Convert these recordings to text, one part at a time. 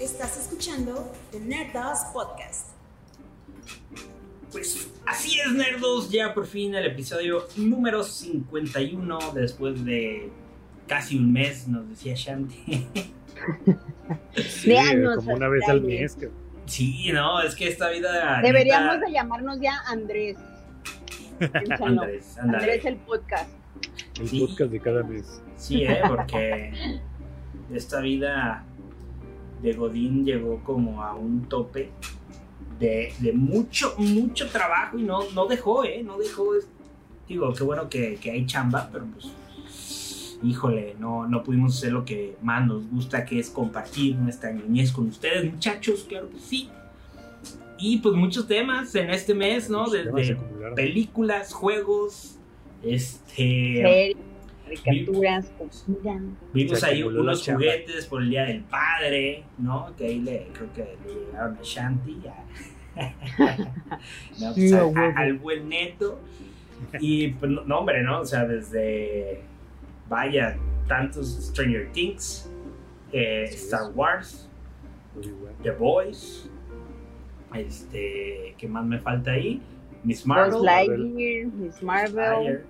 Estás escuchando The Nerdos Podcast. Pues así es, nerdos, ya por fin el episodio número 51 después de casi un mes, nos decía Shanti. Sí, De años, como una vez al mes. que- Sí, no, es que esta vida... Deberíamos neta- de llamarnos ya Andrés. Andrés. Andrés el podcast. El Sí. podcast de cada mes. Sí, ¿eh? porque esta vida de Godín llegó como a un tope de, de mucho, mucho trabajo y no, no dejó, ¿eh? No dejó. Digo, qué bueno que, que hay chamba, pero pues, híjole, no, no pudimos hacer lo que más nos gusta, que es compartir nuestra niñez con ustedes, muchachos, claro que sí. Y pues muchos temas en este mes, ¿no? Desde películas, juegos, este... Series, caricaturas, comida. Vimos ahí unos chamba. juguetes por el Día del Padre, ¿no? Que ahí le, creo que le llegaron a Shanti, ya. No, Sí, pues, a a- al buen neto. Y pues no, no, hombre, ¿no? O sea, desde, vaya, tantos Stranger Things, eh, Sí, Star. Wars. The Boys, este, ¿qué más me falta ahí? Miss Marvel, Lightyear, Miss Marvel,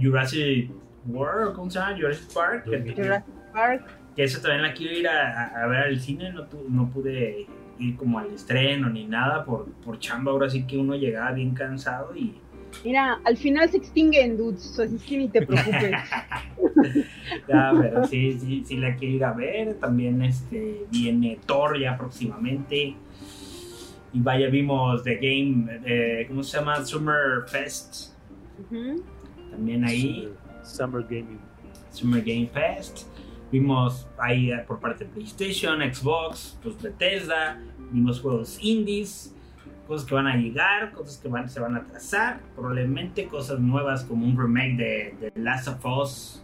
Jurassic World, ¿cómo se llama? Jurassic Park. Jurassic Park. Que eso también la quiero ir a, ver al cine, no, tu- no pude ir como al estreno ni nada por, por chamba, ahora sí que uno llegaba bien cansado y... Mira, al final se extinguen, dudes, así es que ni te preocupes. ya, pero sí, sí, sí la quiero ir a ver, también este, viene Thor ya próximamente y vaya, vimos The Game, eh, ¿cómo se llama? Summer Fest, también ahí, Summer Gaming. Summer Game Fest. Vimos ahí eh, por parte de PlayStation, Xbox, pues Bethesda, vimos juegos indies, cosas que van a llegar, cosas que van, se van a atrasar, probablemente cosas nuevas como un remake de, de Last of Us,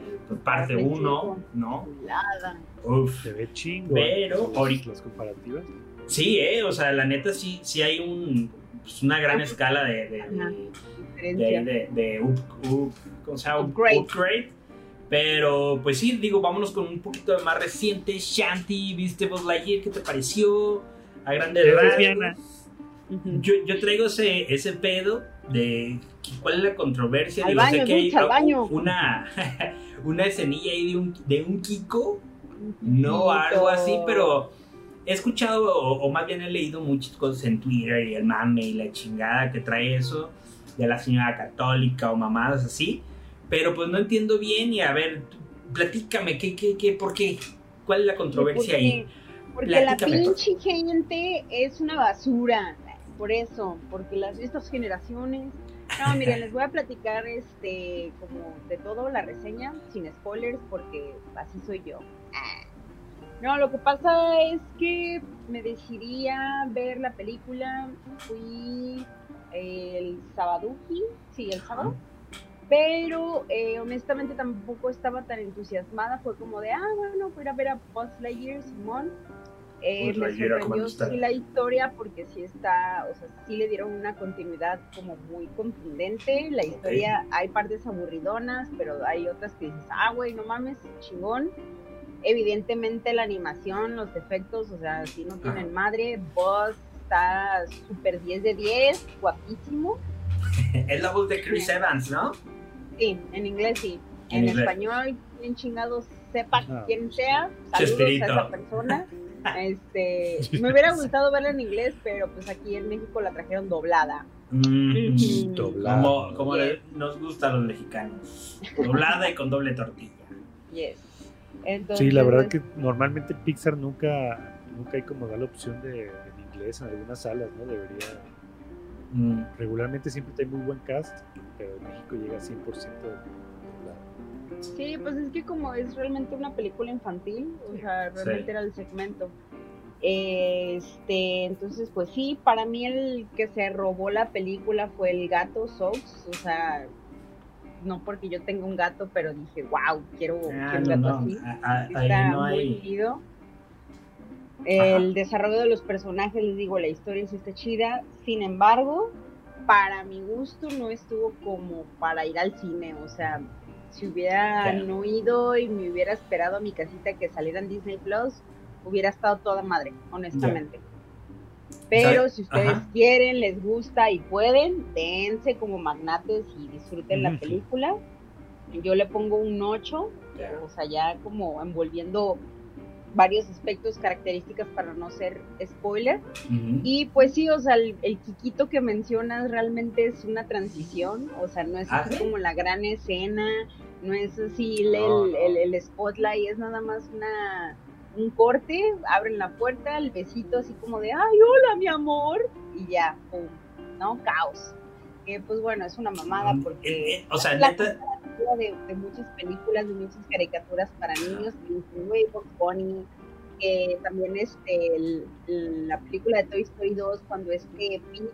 eh, por parte Parte 1, cinco. ¿no? Chulada. Uf. Se ve chingo. Pero ahorita- Las comparativas. Sí, eh, o sea, la neta sí, sí hay un, pues, una gran escala de, de, de- de, de, de up- up- ¿cómo se llama? Upgrade. Upgrade. Pero pues sí, digo, vámonos con un poquito de más reciente. Shanti, ¿viste Buzz Lightyear? ¿Qué te pareció? A grandes Es rasgos. Ujú. Yo, yo traigo ese, ese pedo de cuál es la controversia. Al Digo, sé baño, que hay baño. una, una escenilla ahí de un, de un Kiko, no algo así, pero he escuchado o, o más bien he leído muchas cosas en Twitter y el mame y la chingada que trae eso de la señora católica o mamadas así, pero pues no entiendo bien y a ver, platícame, ¿qué, qué, qué, por qué? ¿Cuál es la controversia ahí? Porque la pinche gente es una basura. Por eso, porque las estas generaciones. No, miren, les voy a platicar este como de todo la reseña, sin spoilers, porque así soy yo. Ah. No, lo que pasa es que me decidí a ver la película, fui el sábado, sí, el sábado, pero eh, honestamente tampoco estaba tan entusiasmada, fue como de, ah, bueno, voy a ver a Buzz Lightyear, Simón. Eh, me Lightyear, ¿cómo sorprendió sí la historia porque sí está, o sea, sí le dieron una continuidad como muy contundente. La historia, hay partes aburridonas, pero hay otras que dices, ah, güey, no mames, chingón. Evidentemente la animación, los efectos, o sea, sí no tienen Ajá. madre. Buzz está súper 10 de 10, guapísimo. Es la voz de Chris Evans, ¿no? Sí, en inglés sí. En En, inglés. español, bien chingados, sepa Ah. quién sea. Saludos a esa persona. Este, me hubiera gustado verla en inglés, pero pues aquí en México la trajeron doblada. Mm. Doblada. como como Yes. le- nos gusta a los mexicanos. Doblada y con doble tortilla. Yes. Entonces, Sí, la verdad pues, que normalmente Pixar nunca, nunca hay como da la opción de en inglés en algunas salas, ¿no? Debería. Mm. Regularmente siempre hay muy buen cast, pero en México llega 100% doblado. Sí, pues es que como es realmente una película infantil, o sea, realmente Sí. era el segmento. Este, entonces, pues sí, para mí el que se robó la película fue el gato Sox, o sea, no porque yo tenga un gato, pero dije, wow, quiero, Ah, quiero un no, gato no, así. a- a- ahí Está no muy chido. El desarrollo de los personajes, les digo, la historia sí está chida. Sin embargo, para mi gusto no estuvo como para ir al cine, o sea, si hubiera Claro. no ido y me hubiera esperado a mi casita que saliera en Disney Plus, hubiera estado toda madre, honestamente. Pero ¿Sabes? si ustedes Ajá. quieren, les gusta y pueden, dense como magnates y disfruten la Ujú. película. Yo le pongo un 8, Ya. o sea, ya como envolviendo varios aspectos, características para no ser spoiler. Y pues sí, o sea, el, el Kikito que mencionas realmente es una transición, o sea, no es ¿Ah, así sí? como la gran escena, no es así el, No, no. el- el spotlight, es nada más una un corte, abren la puerta, el besito así como de, ay, hola, mi amor, y ya, pum, ¿no? Caos. Que pues bueno, es una mamada Mm, porque eh, eh, o sea, es la neta- de, de muchas películas, de muchas caricaturas para niños, que güey, Bunny, que también este, el- el- la película de Toy Story 2, cuando este Pete,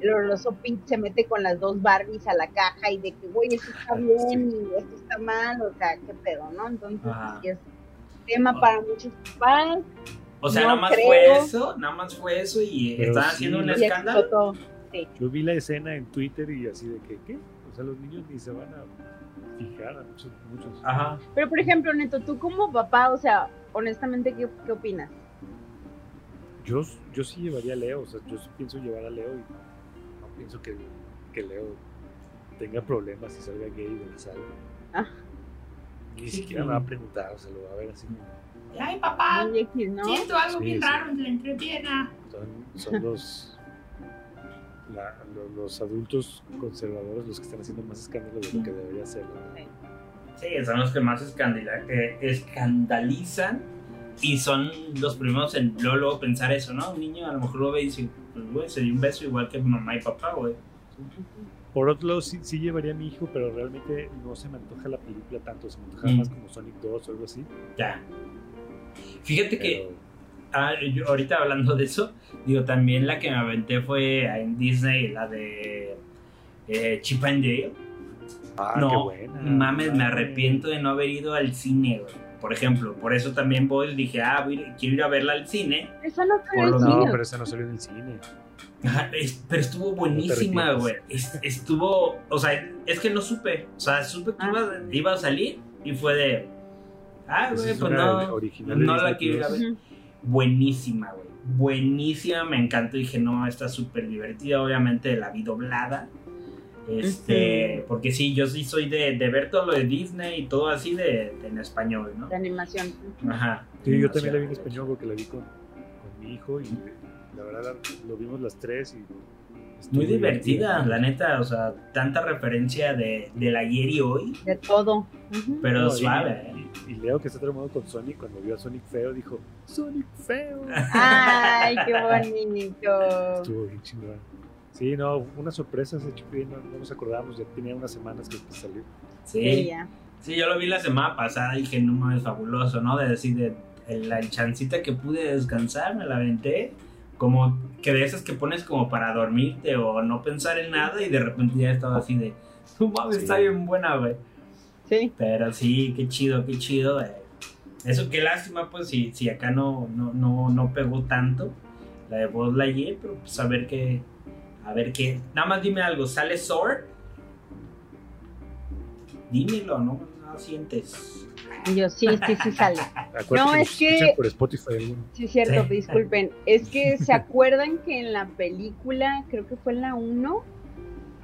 el horroroso Pete se mete con las dos Barbies a la caja y de que, güey, esto está bien y esto está mal, o sea, qué pedo, ¿no? Entonces, sí es tema para muchos papás. O sea, No nada más creo. fue eso, nada más fue eso y Pero estaban sí, haciendo un y escándalo. Yo vi la escena en Twitter y así de que, ¿qué? O sea, los niños ni se van a fijar a muchos, muchos. Ajá. Pero, por ejemplo, Neto, tú como papá, o sea, honestamente, ¿qué, qué opinas? Yo, yo sí llevaría a Leo, o sea, yo sí pienso llevar a Leo y no pienso que, que Leo tenga problemas si salga gay de la sala. Ah. Ni Sí, siquiera sí. me va a preguntar, o sea, lo va a ver así como. Ay, papá, ¿no? siento algo Sí, bien sí. raro en la entrepierna. Son, son los, la- los adultos conservadores los que están haciendo más escándalo de lo que debería ser. ¿no? Sí, son los que más escandila- eh, escandalizan y son los primeros en luego, luego pensar eso, ¿no? Un niño a lo mejor lo ve y dice, pues güey, se dio un beso igual que mamá y papá, güey. Por otro lado, sí, sí llevaría a mi hijo, pero realmente no se me antoja la película tanto, se me antoja Mm. más como Sonic 2 o algo así. Ya. Fíjate que Pero, Ah, yo ahorita hablando de eso, digo, también la que me aventé fue en Disney, la de eh, Chip and Dale. ah, qué no, buena. mames, me Mames. arrepiento de no haber ido al cine, güey. Por ejemplo, por eso también voy y dije, ah, voy a ir- quiero ir a verla al cine. Esa no Por fue el lo- No, pero esa no salió en el cine. Ajá, es- pero estuvo buenísima, güey. Es- estuvo, o sea, es que no supe. O sea, supe que Ah. iba, iba a salir y fue de, ah, güey, es pues no, no la quiero ir a Plus. ver. Buenísima, güey. Buenísima, me encantó. Dije, no, está súper divertida. Obviamente la vi doblada. Este, porque sí, yo sí soy de, de ver todo lo de Disney y todo así de, de en español, ¿no? De animación. Ajá. Sí, yo también la vi en español porque la vi con, con mi hijo y la verdad lo vimos las tres y estuvo Muy divertida, la neta, o sea, tanta referencia de, del ayer y hoy, De todo. Pero No, y- suave. ¿eh? Y, y Leo, que está traumado con Sonic, cuando vio a Sonic feo, dijo: ¡Sonic feo! Ay, qué bonito. Estuvo bien chingón. Sí, no, una sorpresa ese Chupi, no, no nos acordamos, ya tenía unas semanas que salió. Sí, Sí, ya. sí, yo lo vi la semana pasada y dije, no mames, fabuloso, ¿no? De decir, de, el- la chancita que pude descansar, me la aventé. Como que de esas que pones como para dormirte o no pensar en nada y de repente ya estaba así de, no mames, Sí. está bien buena, güey. Sí. Pero sí, qué chido, qué chido. eh. Eso, qué lástima, pues, si, si acá no, no, no, no pegó tanto la de Buzz Lightyear, pero pues a ver qué, a ver qué. Nada más dime algo, ¿sale Sword? Dímelo, no, no sientes. Y yo, sí, sí, sí sale. No, que es que- por Spotify. Sí, es cierto, Sí. disculpen. Es que se acuerdan que en la película, creo que fue en la 1,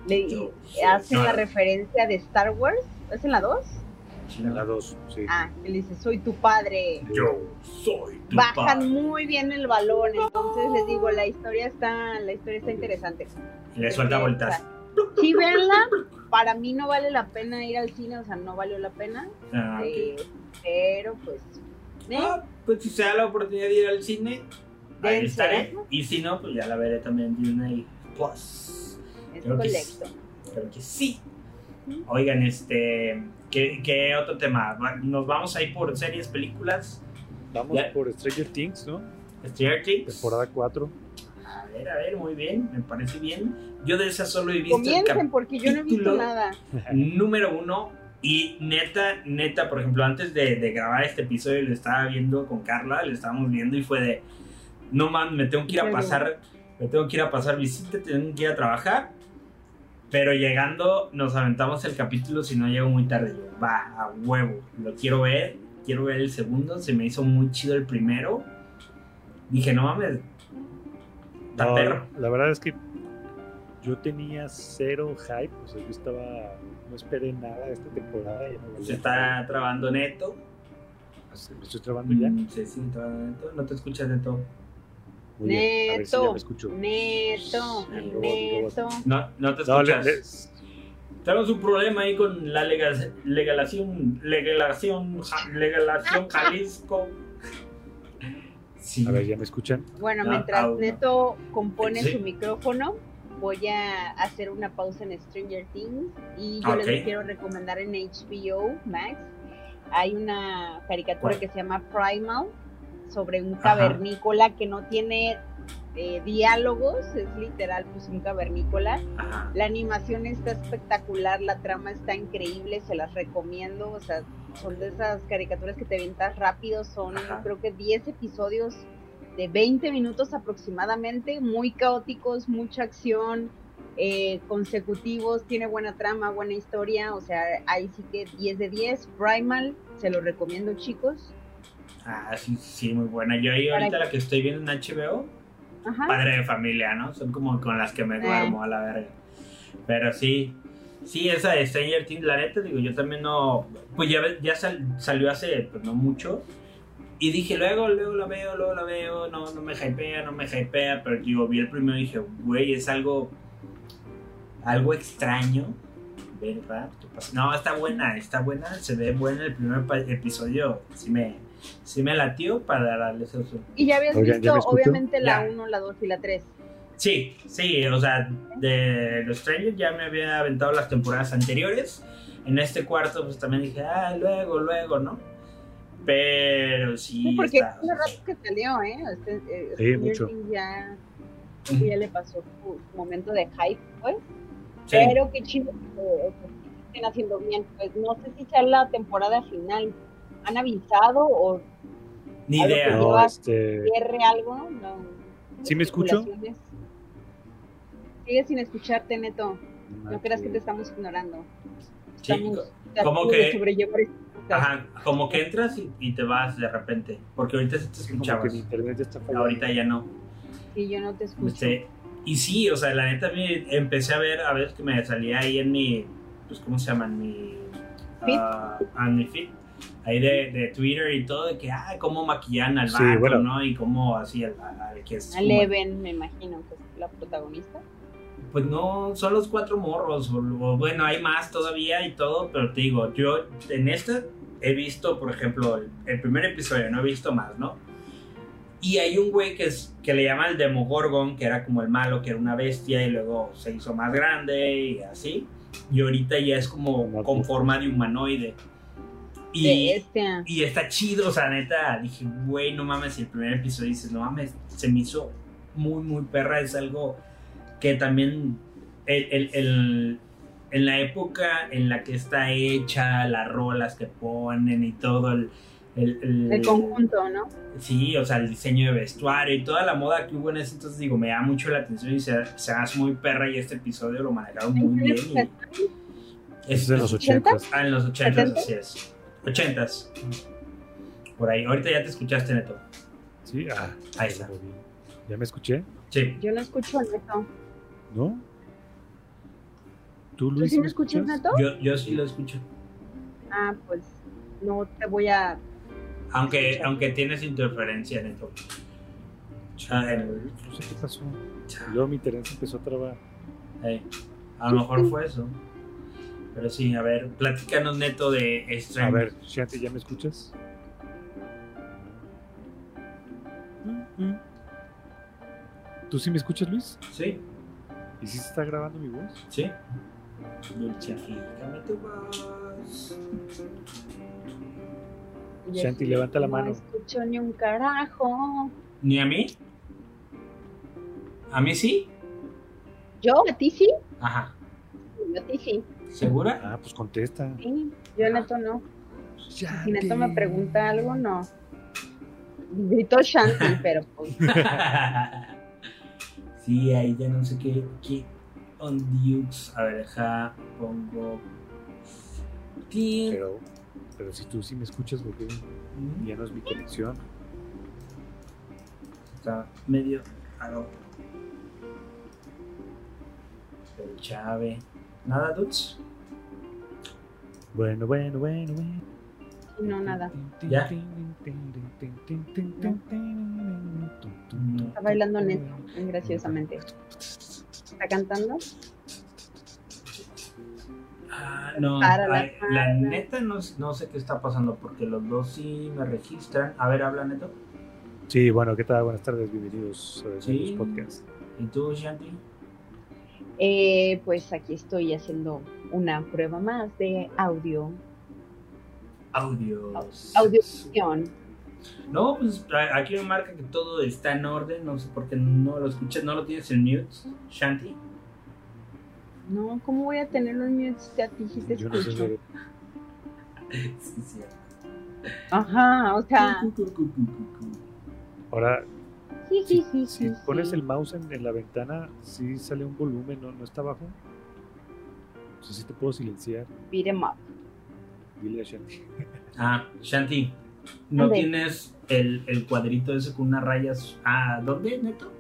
le Yo- hacen no, la referencia de Star Wars. ¿Es en la 2? En la 2, sí. Ah, le dice, soy tu padre. Yo soy tu Bajan padre. muy bien el balón, entonces les digo, la historia está, la historia está interesante. Le suelta vueltas. Sí, véanla. Para mí no vale la pena ir al cine, o sea, no valió la pena. Ah, eh, pero pues, ¿eh? Ah, pues si se da la oportunidad de ir al cine, ahí estaré. Y si no, pues ya la veré también en Disney Plus. es creo que colecto. Creo que sí. Oigan, este. ¿qué, qué otro tema? Nos vamos a ir por series, películas. Vamos Ya. por Stranger Things, ¿no? Stranger Things. Temporada 4. A ver, a ver, muy bien, me parece bien. Yo de esa solo he visto el Comiencen porque yo no he visto capítulo nada. número uno. Y neta, neta, por ejemplo, antes de, de grabar este episodio, lo estaba viendo con Carla, lo estábamos viendo y fue de. No man, me tengo que ir a pasar. Me tengo que ir a pasar visita, tengo que ir a trabajar. Pero llegando, nos aventamos el capítulo si no llego muy tarde. Yo, va, a huevo, lo quiero ver, quiero ver el segundo. Se me hizo muy chido el primero. Dije, no mames, No, perro. la verdad es que yo tenía cero hype, o sea, yo estaba, no esperé nada de esta temporada. Se está trabando neto. Me estoy trabando ya. Mm, Sí, sí, trabando neto. No te escuchas neto. Muy bien, a ver si ya Neto, me escucho. neto, Sí, luego- neto. No, no te No, le- escuchas. le- Tenemos un problema ahí con la legal- legalación, legalación, ja- legalación Jalisco. Sí. a ver, ¿ya me escuchan? Bueno, No, mientras aún. Neto compone Sí. su micrófono, voy a hacer una pausa en Stranger Things y yo Ok. les quiero recomendar en HBO Max. Hay una caricatura ¿Cuál? que se llama Primal sobre un Ajá. cavernícola que no tiene eh, diálogos, es literal pues un cavernícola. Ajá. La animación está espectacular, la trama está increíble, se las recomiendo. O sea, son de esas caricaturas que te avientas rápido, son Ajá. creo que 10 episodios de 20 minutos aproximadamente, muy caóticos, mucha acción, eh, consecutivos, tiene buena trama, buena historia. O sea, ahí sí que 10 de 10. Primal, se lo recomiendo, chicos. Ah, sí, sí, muy buena. Yo ahí ahorita Para- la que estoy viendo en HBO, Ajá. Padre de Familia, ¿no? Son como con las que me Eh. duermo a la verga. Pero sí, sí, esa de Stranger Things, la neta, digo, yo también no. Pues ya, ya sal- salió hace pues, no mucho. Y dije, luego, luego la veo, luego la veo, no, no me hypea, no me hypea. Pero digo, vi el primero y dije, güey, es algo. algo extraño. ¿Verdad? No, está buena, está buena, se ve buena el primer episodio. Sí me, sí me latió para darle eso. Y ya habías Oigan, ¿ya visto, escucho? obviamente, la Ya. 1, la 2 y la 3. Sí, sí, o sea, de los Stranger ya me había aventado las temporadas anteriores. En este cuarto, pues también dije, ah, luego, luego, ¿no? Pero sí. Sí, porque está- hace rato que salió, ¿eh? Este, eh, Sí, mucho. Ya, ya le pasó su momento de hype, pues. Sí. Pero qué chido que que estén haciendo bien. Pues no sé si sea la temporada final. ¿Han avisado o Ni idea. No, este, cierre algo? No. ¿Sí me escucho? Sigue sin escucharte, Neto. No creas que te estamos ignorando. Sí, Estamos tratando como que- este. Ajá, como que entras y, y te vas de repente. Porque ahorita sí te escuchabas. mi internet ya está fallando. Ahorita ya no. Sí, yo no te escucho. Este, y sí, o sea, la neta me empecé a ver, a ver que me salía ahí en mi, pues, ¿cómo se llama? En mi, Feed. ah, en mi feed, ahí de, de Twitter y todo, de que, ah, cómo maquillan al Sí, vato, bueno. ¿no? Y cómo así, al, al que es... A como- Leven, me imagino que es la protagonista. Pues no, son los cuatro morros, o, o bueno, hay más todavía y todo, pero te digo, yo en esta he visto, por ejemplo, el, el primer episodio, no he visto más, ¿no? Y hay un güey que, es, que le llama el Demogorgon, que era como el malo, que era una bestia y luego se hizo más grande y así. Y ahorita ya es como con forma de humanoide. Y, Bestia. y está chido, o sea, neta, dije, güey, no mames, el primer episodio dices, no mames, se me hizo muy, muy perra, es algo que también el, el- el- en la época en la que está hecha, las rolas que ponen y todo, el, el, el- El conjunto, ¿no? Sí, o sea, el diseño de vestuario y toda la moda que hubo en ese entonces, digo, me da mucho la atención y se, se hace muy perra y este episodio lo manejaron muy bien. y- Eso es en los ¿80? 80. Ah, en los 80 ¿70? así es. 80 Por ahí. Ahorita ya te escuchaste, Neto. Sí, ah, Ahí está. ¿Ya me escuché? Sí. Yo no escucho a Neto. ¿No? ¿Tú, ¿Tú Luis? sí me me escuchas, escuchas? Neto? Yo, yo sí lo escucho. Ah, pues no te voy a. Aunque, aunque tienes interferencia, Neto. El- No sé qué pasó. Luego mi internet empezó a trabar. eh, a lo mejor fue eso. Pero sí, a ver, platícanos, Neto, de A Stranger. ver, Shanti, ¿ya me escuchas? ¿Tú sí me escuchas, Luis? Sí, ¿Y si se está grabando mi voz? sí. Dulcifícame tu voz. Yo Shanti, levanta la no mano. escucho ni un carajo. ¿Ni a mí? ¿A mí sí? ¿Yo? ¿A ti sí? Ajá. Yo a ti sí. ¿Segura? Ah, pues contesta. Sí, yo a Neto no. Si Neto me pregunta algo, no. Gritó Shanti, pero pues. sí, ahí ya no sé qué, qué- on Dukes. A ver, deja, pongo. Tin. Pero, pero si tú sí me escuchas, porque Mm, ya no es mi conexión. Está medio raro. El Chave. Nada, dudes. Bueno, bueno, bueno, bueno. No, nada. ¿Ya? Está bailando neto, graciosamente. ¿Está cantando? Ah, no, Para la ay, la, cara. neta no, no sé qué está pasando porque los dos sí me registran. A ver, habla neto. Sí, bueno, ¿qué tal? Buenas tardes, bienvenidos a Sí. los podcasts. ¿Y tú, Shanti? Eh, pues aquí estoy haciendo una prueba más de audio. Audio. Audición. No, pues aquí me marca que todo está en orden. No sé por qué no lo escuchas, no lo tienes en mute, Shanti. No, ¿cómo voy a tenerlo en mute si a ti sí te Yo no sé escucho? Sí, sí. Ajá, o sea. Ahora, sí, si, sí, sí, si sí. pones sí. el mouse en, en la ventana, sí sale un volumen, ¿no? ¿No está bajo? O sea, sí te puedo silenciar. Beat 'em up. Dile a Shanti. Ah, Shanti, ¿no tienes el, el cuadrito ese con unas rayas? Ah, ¿dónde, neto?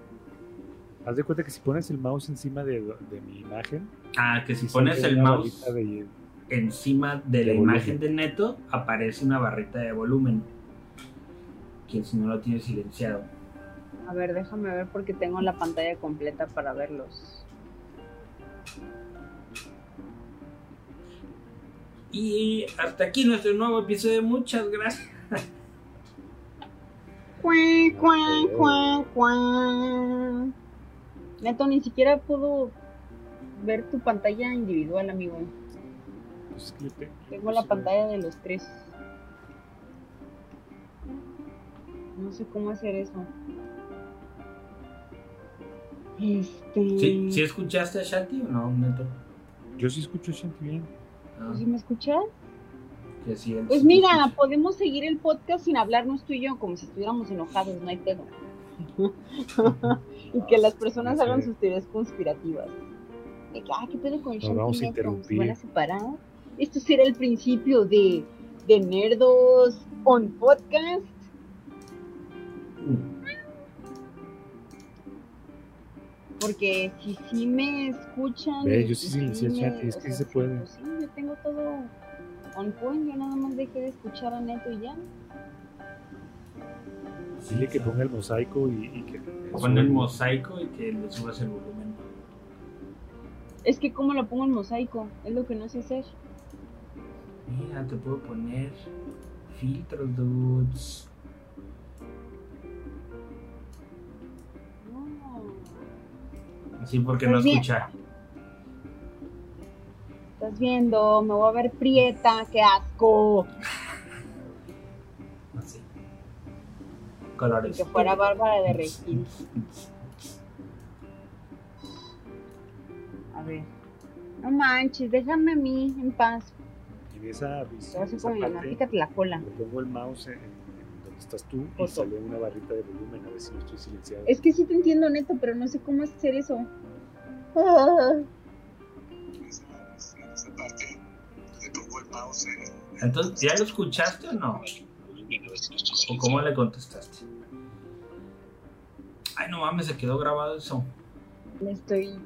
Haz de cuenta que si pones el mouse encima de, de mi imagen, Ah, que si pones el mouse de- encima de la imagen de neto, aparece una barrita de volumen. Que si no lo tienes silenciado. A ver, déjame ver porque tengo la pantalla completa para verlos. Y hasta aquí nuestro nuevo episodio. Muchas gracias. Neto, ni siquiera puedo ver tu pantalla individual, amigo. pues, es que yo te- Tengo la sí, pantalla de los tres. No sé cómo hacer eso. Este. ¿Sí, ¿sí escuchaste a Shanti o no, neto? Yo sí escucho a Shanti bien. Ah, ¿Sí me escuchas? que sí, él Pues mira, escucha. podemos seguir el podcast sin hablarnos tú y yo, como si estuviéramos enojados, no hay pedo. y que las personas hagan sus teorías conspirativas. De que, ah, ¿qué pedo con Shanti vamos a interrumpir. van a separar? Esto será el principio de, de Nerdos on Podcast. Porque si sí me escuchan. Ve, y yo sí si silencié chat, es que sea, se puede. pues sí, yo tengo todo on point, yo nada más dejé de escuchar a Neto y ya. Dile que ponga el mosaico y, y que. Pon el mosaico y que le subas el volumen. Es que cómo lo pongo en mosaico, es lo que no sé hacer. Mira, te puedo poner filtros, dudes. No. Sí, porque no Pues bien. escucha. Estás viendo, me voy a ver prieta, qué asco. Así. Colores. que fuera Bárbara de Regil. A ver. No manches, déjame a mí en paz. En esa, Te pícate la cola. le pongo el mouse en, estás tú y sale una barrita de volumen a ver si no estoy silenciado. Es que sí te entiendo, neto, pero no sé cómo hacer eso. Ah. Entonces, ¿ya lo escuchaste o no? ¿O cómo le contestaste? Ay, no mames, se quedó grabado eso. Estoy.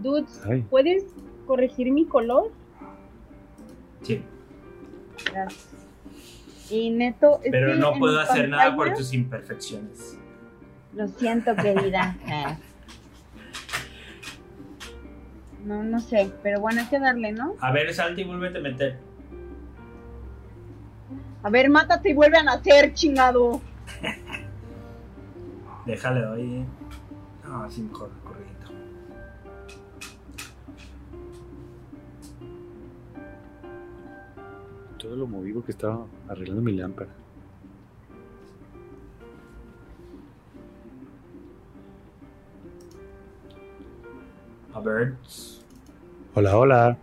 Dudes, Ay, ¿puedes corregir mi color? Sí. Gracias. Y neto. es Pero que no puedo hacer nada por tus imperfecciones. Lo siento, querida. No, no sé, pero bueno, hay que darle, ¿no? A ver, Santi, vuélvete a meter. A ver, mátate y vuelve a nacer, chingado. Déjale, doy. No, así mejor, correcto. Todo lo movido que estaba arreglando mi lámpara. A ver. Hola, hola.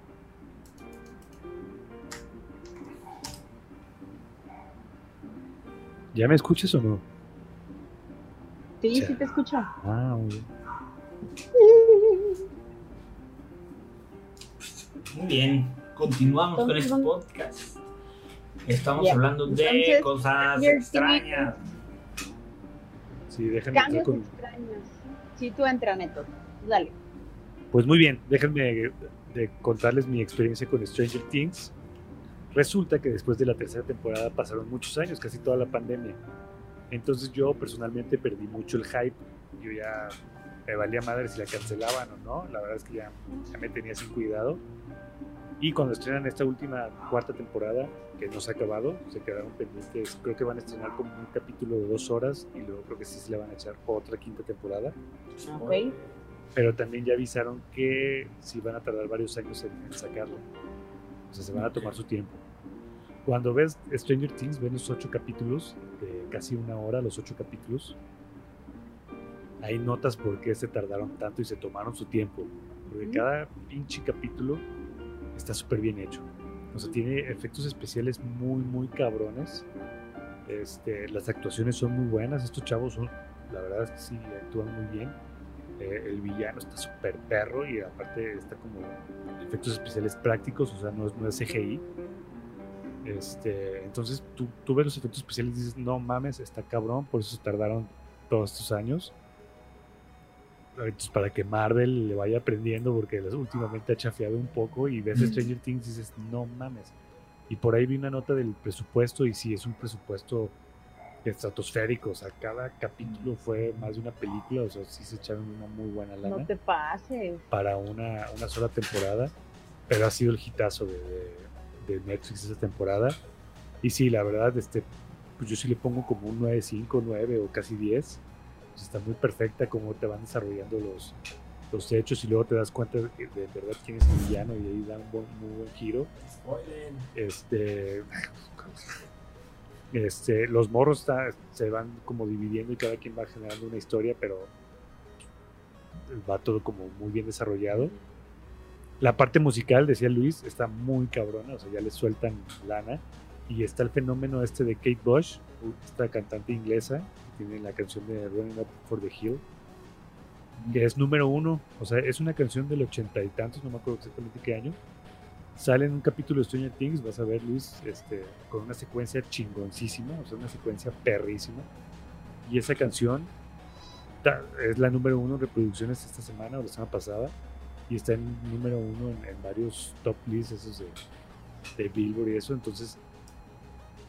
¿Ya me escuchas o no? Sí, sí te escucho. Ah, muy bien. Muy bien, continuamos con este ¿dónde- podcast. Estamos Ya, hablando de entonces, cosas extrañas. Sí, déjenme entrar Cambios con... extraños. Sí, tú entra, Neto. Dale. Pues muy bien, déjenme de contarles mi experiencia con Stranger Things. Resulta que después de la tercera temporada pasaron muchos años, casi toda la pandemia. Entonces yo personalmente perdí mucho el hype. Yo ya me valía madre si la cancelaban o no. La verdad es que ya, ya me tenía sin cuidado. Y cuando estrenan esta última cuarta temporada, que no se ha acabado, se quedaron pendientes. Creo que van a estrenar como un capítulo de dos horas y luego creo que sí se le van a echar otra quinta temporada Ok. pero también ya avisaron que sí van a tardar varios años en, en sacarlo. O sea, se van a tomar su tiempo. Cuando ves Stranger Things, ves los ocho capítulos, de casi una hora, los ocho capítulos. Ahí notas por qué se tardaron tanto y se tomaron su tiempo. Porque cada pinche capítulo está súper bien hecho. O sea, tiene efectos especiales muy, muy cabrones. Este, las actuaciones son muy buenas. Estos chavos son, la verdad sí, actúan muy bien. Eh, el villano está súper perro y aparte está como efectos especiales prácticos, o sea, no es, no es CGI. Este, entonces tú, tú ves los efectos especiales y dices, no mames, está cabrón, por eso tardaron todos estos años. Para que Marvel le vaya aprendiendo, porque últimamente ha chafeado un poco y ves Mm. Stranger Things y dices, no mames. Y por ahí vi una nota del presupuesto y sí, es un presupuesto estratosférico, o sea, cada capítulo fue más de una película, o sea, sí se echaron una muy buena lana No te pases. para una, una sola temporada, pero ha sido el hitazo de, de- de Netflix esa temporada. Y sí, la verdad, este, pues yo sí le pongo como un 9.5, 9 o casi 10. Pues está muy perfecta cómo te van desarrollando los, los hechos y luego te das cuenta de, de verdad quién es el villano y ahí da un buen- muy buen giro. Este, este, los morros está- se van como dividiendo y cada quien va generando una historia, pero va todo como muy bien desarrollado. La parte musical, decía Luis, está muy cabrona, o sea, ya le sueltan lana. Y está el fenómeno este de Kate Bush, esta cantante inglesa, tiene la canción de Running Up for the Hill, que es número uno, o sea, es una canción del ochenta y tantos, no me acuerdo exactamente qué año. Sale en un capítulo de Stranger Things, vas a ver Luis, este, con una secuencia chingoncísima, o sea, una secuencia perrísima. Y esa canción es la número uno en reproducciones esta semana o la semana pasada. Y está en número uno en, en varios top lists esos de, de Billboard y eso. Entonces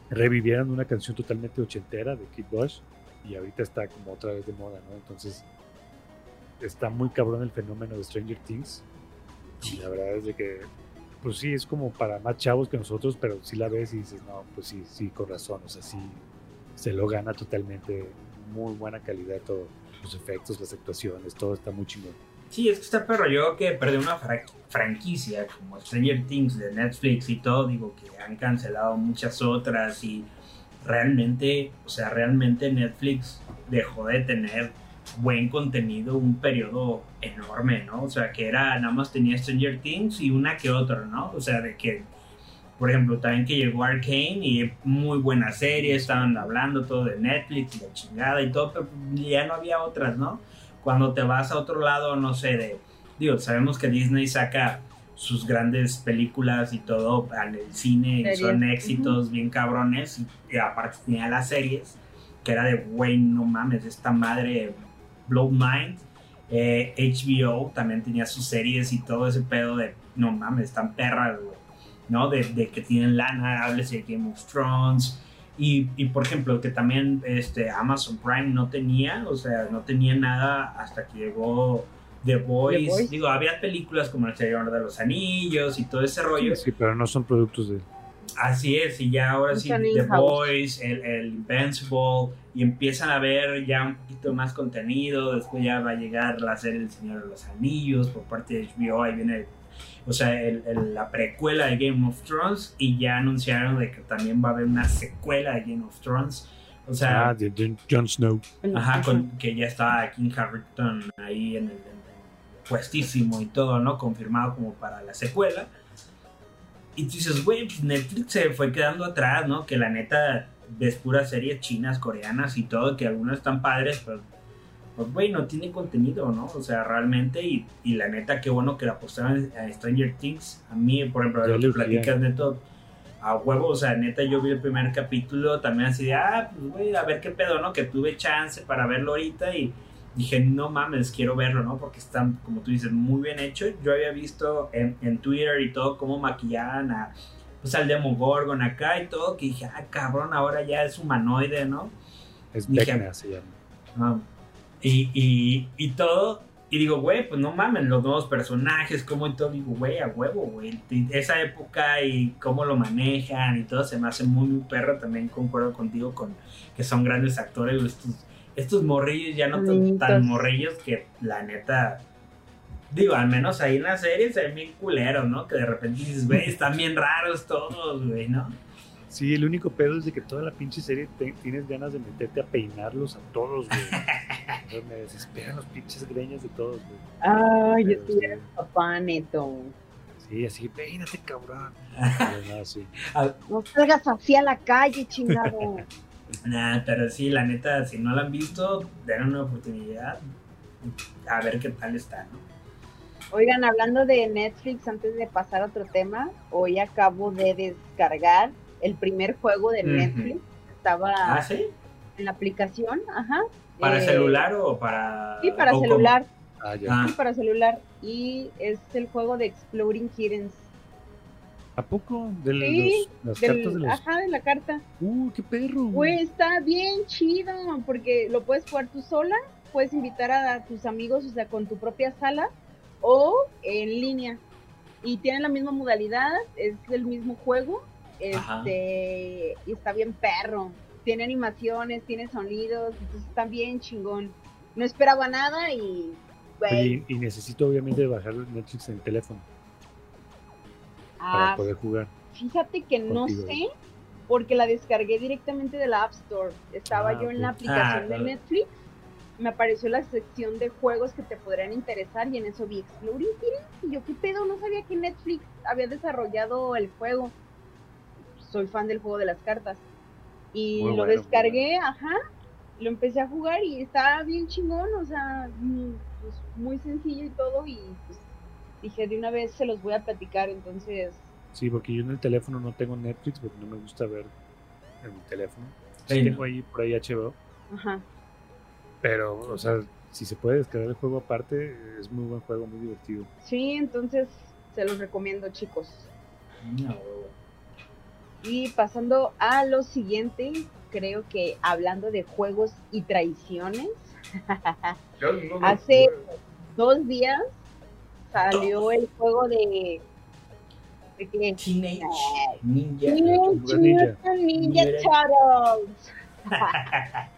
revivieron una canción totalmente ochentera de Kid Bush y ahorita está como otra vez de moda, ¿no? Entonces está muy cabrón el fenómeno de Stranger Things. Y la verdad es de que, pues sí, es como para más chavos que nosotros, pero sí la ves y dices, no, pues sí, sí, con razón, o sea, sí, se lo gana totalmente, muy buena calidad todo, los efectos, las actuaciones, todo está muy chingón. Sí, es que está perro. Yo que perdí una fra- franquicia como Stranger Things de Netflix y todo, digo que han cancelado muchas otras y realmente, o sea, realmente Netflix dejó de tener buen contenido un periodo enorme, ¿no? O sea, que era, nada más tenía Stranger Things y una que otra, ¿no? O sea, de que, por ejemplo, también que llegó Arcane y muy buena serie, estaban hablando todo de Netflix y la chingada y todo, pero ya no había otras, ¿no? Cuando te vas a otro lado, no sé, de, digo, sabemos que Disney saca sus grandes películas y todo en el cine Series. son éxitos bien cabrones y, y aparte tenía las series que era de, güey, no mames, esta madre Blow Mind. Eh, HBO también tenía sus series y todo ese pedo de, no mames, están perras, güey. ¿No? De, de que tienen lana, háblese de Game of Thrones. Y, y, por ejemplo, que también este, Amazon Prime no tenía, o sea, no tenía nada hasta que llegó The. Voice. Digo, había películas como El Señor de los Anillos y todo ese rollo. Sí, pero no son productos de... Así es, y ya ahora sí, The. Voice, el, el Invincible, y empiezan a ver ya un poquito más contenido. Después ya va a llegar la serie El Señor de los Anillos por parte de HBO. Ahí viene, o sea, el- el- la precuela de Game of Thrones, y ya anunciaron de que también va a haber una secuela de Game of Thrones. O sea, Ah, de Jon- Jon Snow. Ajá, con, que ya está King Harrington ahí en el puestísimo y todo, ¿no? Confirmado como para la secuela. Y tú dices, güey, pues Netflix se fue quedando atrás, ¿no? Que la neta ves puras series chinas, coreanas y todo, que algunas están padres, pero pues güey, no tiene contenido, ¿no? O sea, realmente, y, y la neta, qué bueno que la apostaron a Stranger Things. A mí, por ejemplo, lo que platicas neto, a huevo, o sea, neta, yo vi el primer capítulo también así de, ah, pues güey, a ver qué pedo, ¿no? Que tuve chance para verlo ahorita y dije, no mames, quiero verlo, ¿no? Porque están, como tú dices, muy bien hecho. Yo había visto en, en Twitter y todo cómo maquillaban a, pues, al Demogorgon acá y todo, que dije, ah, cabrón, ahora ya es humanoide, ¿no? Es Vecna se llama. Ah, y, y, y todo. Y digo, güey, pues no mames, los nuevos personajes, cómo y todo. Digo, güey, a huevo, güey. Esa época y cómo lo manejan y todo se me hace muy, muy perro. También concuerdo contigo con que son grandes actores. Estos, estos morrillos ya no tan, Bonitos. tan morrillos que la neta. Digo, al menos ahí en la serie se ven bien culeros, ¿no? Que de repente dices, güey, están bien raros todos, güey, ¿no? Sí, el único pedo es de que toda la pinche serie te- tienes ganas de meterte a peinarlos a todos, güey. Me desesperan los pinches greñas de todos, güey. Ay, Pero es que eres sí. papá neto. Sí, así, peínate, cabrón. Pero no, sí. No salgas así a la calle, chingado. Nah, pero sí, la neta, si no la han visto, den una oportunidad. A ver qué tal está, ¿no? Oigan, hablando de Netflix, antes de pasar a otro tema, hoy acabo de descargar el primer juego de. Netflix. Estaba ¿Ah, sí? en la aplicación, ajá. ¿Para Eh, celular o para.? Sí, para celular. Ah, ya. Ah. Sí, para celular. Y es el juego de Exploding Kittens. ¿A poco? De Sí, los, las Del- cartas de los. Ajá, de la carta. Uh, qué perro. Güey, está bien chido, porque lo puedes jugar tú sola, puedes invitar a tus amigos, o sea, con tu propia sala, o en línea. Y tienen la misma modalidad, es el mismo juego, Ajá. este, y está bien perro. Tiene animaciones, tiene sonidos, entonces está bien chingón. No esperaba nada y, güey, Oye, y necesito obviamente bajar Netflix en el teléfono para ah, poder jugar. Fíjate que no sé, porque la descargué directamente de la App Store. Estaba Ah, yo en la ok. aplicación Ah, de claro. Netflix, me apareció la sección de juegos que te podrían interesar y en eso vi Exploring. Y yo, ¿qué pedo? No sabía que Netflix había desarrollado el juego. Soy fan del juego de las cartas. Y Muy lo bueno, descargué, ajá, lo empecé a jugar y estaba bien chingón, o sea, mm, pues, muy sencillo y todo. Y pues dije, de una vez se los voy a platicar, entonces Sí, porque yo en el teléfono no tengo Netflix porque no me gusta ver en mi teléfono. Sí, Sí, ¿no? tengo ahí por ahí HBO, Ajá. pero, o sea, si se puede descargar el juego aparte, es muy buen juego, muy divertido. Sí, entonces se los recomiendo, chicos. No. Y pasando a lo siguiente, creo que hablando de juegos y traiciones, hace dos días salió el juego de. ¿De qué? Teenage Ninja. Teenage Ninja. Ninja. Turtles.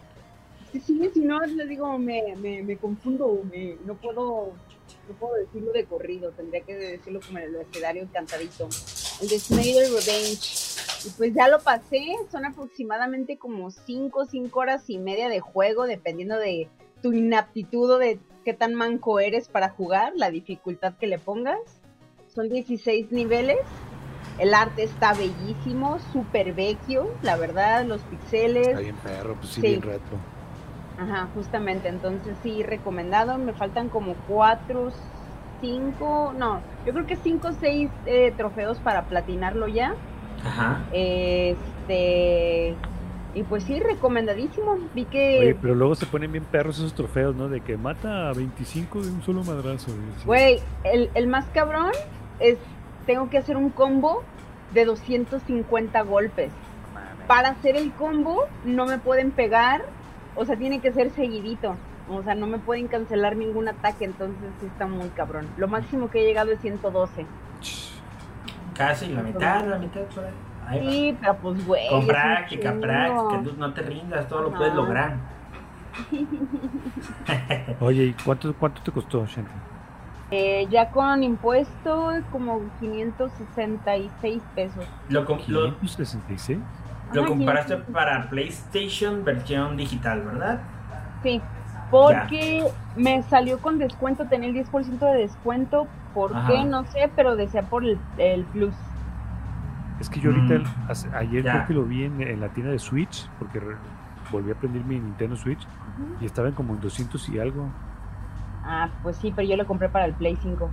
Sí, sí, si no, les digo, me, me, me confundo, me, no puedo no puedo decirlo de corrido, tendría que decirlo como en el abecedario cantadito. El de Snyder Revenge. Y pues ya lo pasé, son aproximadamente como 5, 5 horas y media de juego, dependiendo de tu inaptitud o de qué tan manco eres para jugar, la dificultad que le pongas. Son 16 niveles. El arte está bellísimo, súper vecchio, la verdad, los pixeles. Está bien perro, pues sí, Sí. bien retro. Ajá, justamente, entonces sí, recomendado. Me faltan como cuatro, cinco, no, yo creo que cinco o seis eh, trofeos para platinarlo ya. Ajá. Este, y pues sí, recomendadísimo. Vi que, Oye, pero luego se ponen bien perros esos trofeos, ¿no? De que mata a 25 de un solo madrazo. güey, el, el más cabrón es, tengo que hacer un combo de 250 golpes. Para hacer el combo no me pueden pegar, o sea, tiene que ser seguidito. O sea, no me pueden cancelar ningún ataque, entonces sí está muy cabrón. Lo máximo que he llegado es 112. Casi la mitad, la mitad por ahí. Ahí va. Sí, pero pues, güey. Con práctica, práctica, no te rindas, todo lo puedes lograr. Oye, ¿y cuánto, cuánto te costó, Shenry? Eh, ya con impuesto, como 566 pesos. Lo, com- lo, 566. lo Ajá, compraste 566. para PlayStation versión digital, ¿verdad? Sí, porque me salió con descuento, tenía el 10% de descuento. ¿Por Ajá. qué? No sé, pero decía por el, el plus. Es que yo ahorita, Mm, hace- ayer ya. creo que lo vi en, en la tienda de Switch, porque re- volví a prender mi Nintendo Switch Ujú. y estaba en como en 200 y algo. Ah, pues sí, pero yo lo compré para el Play 5.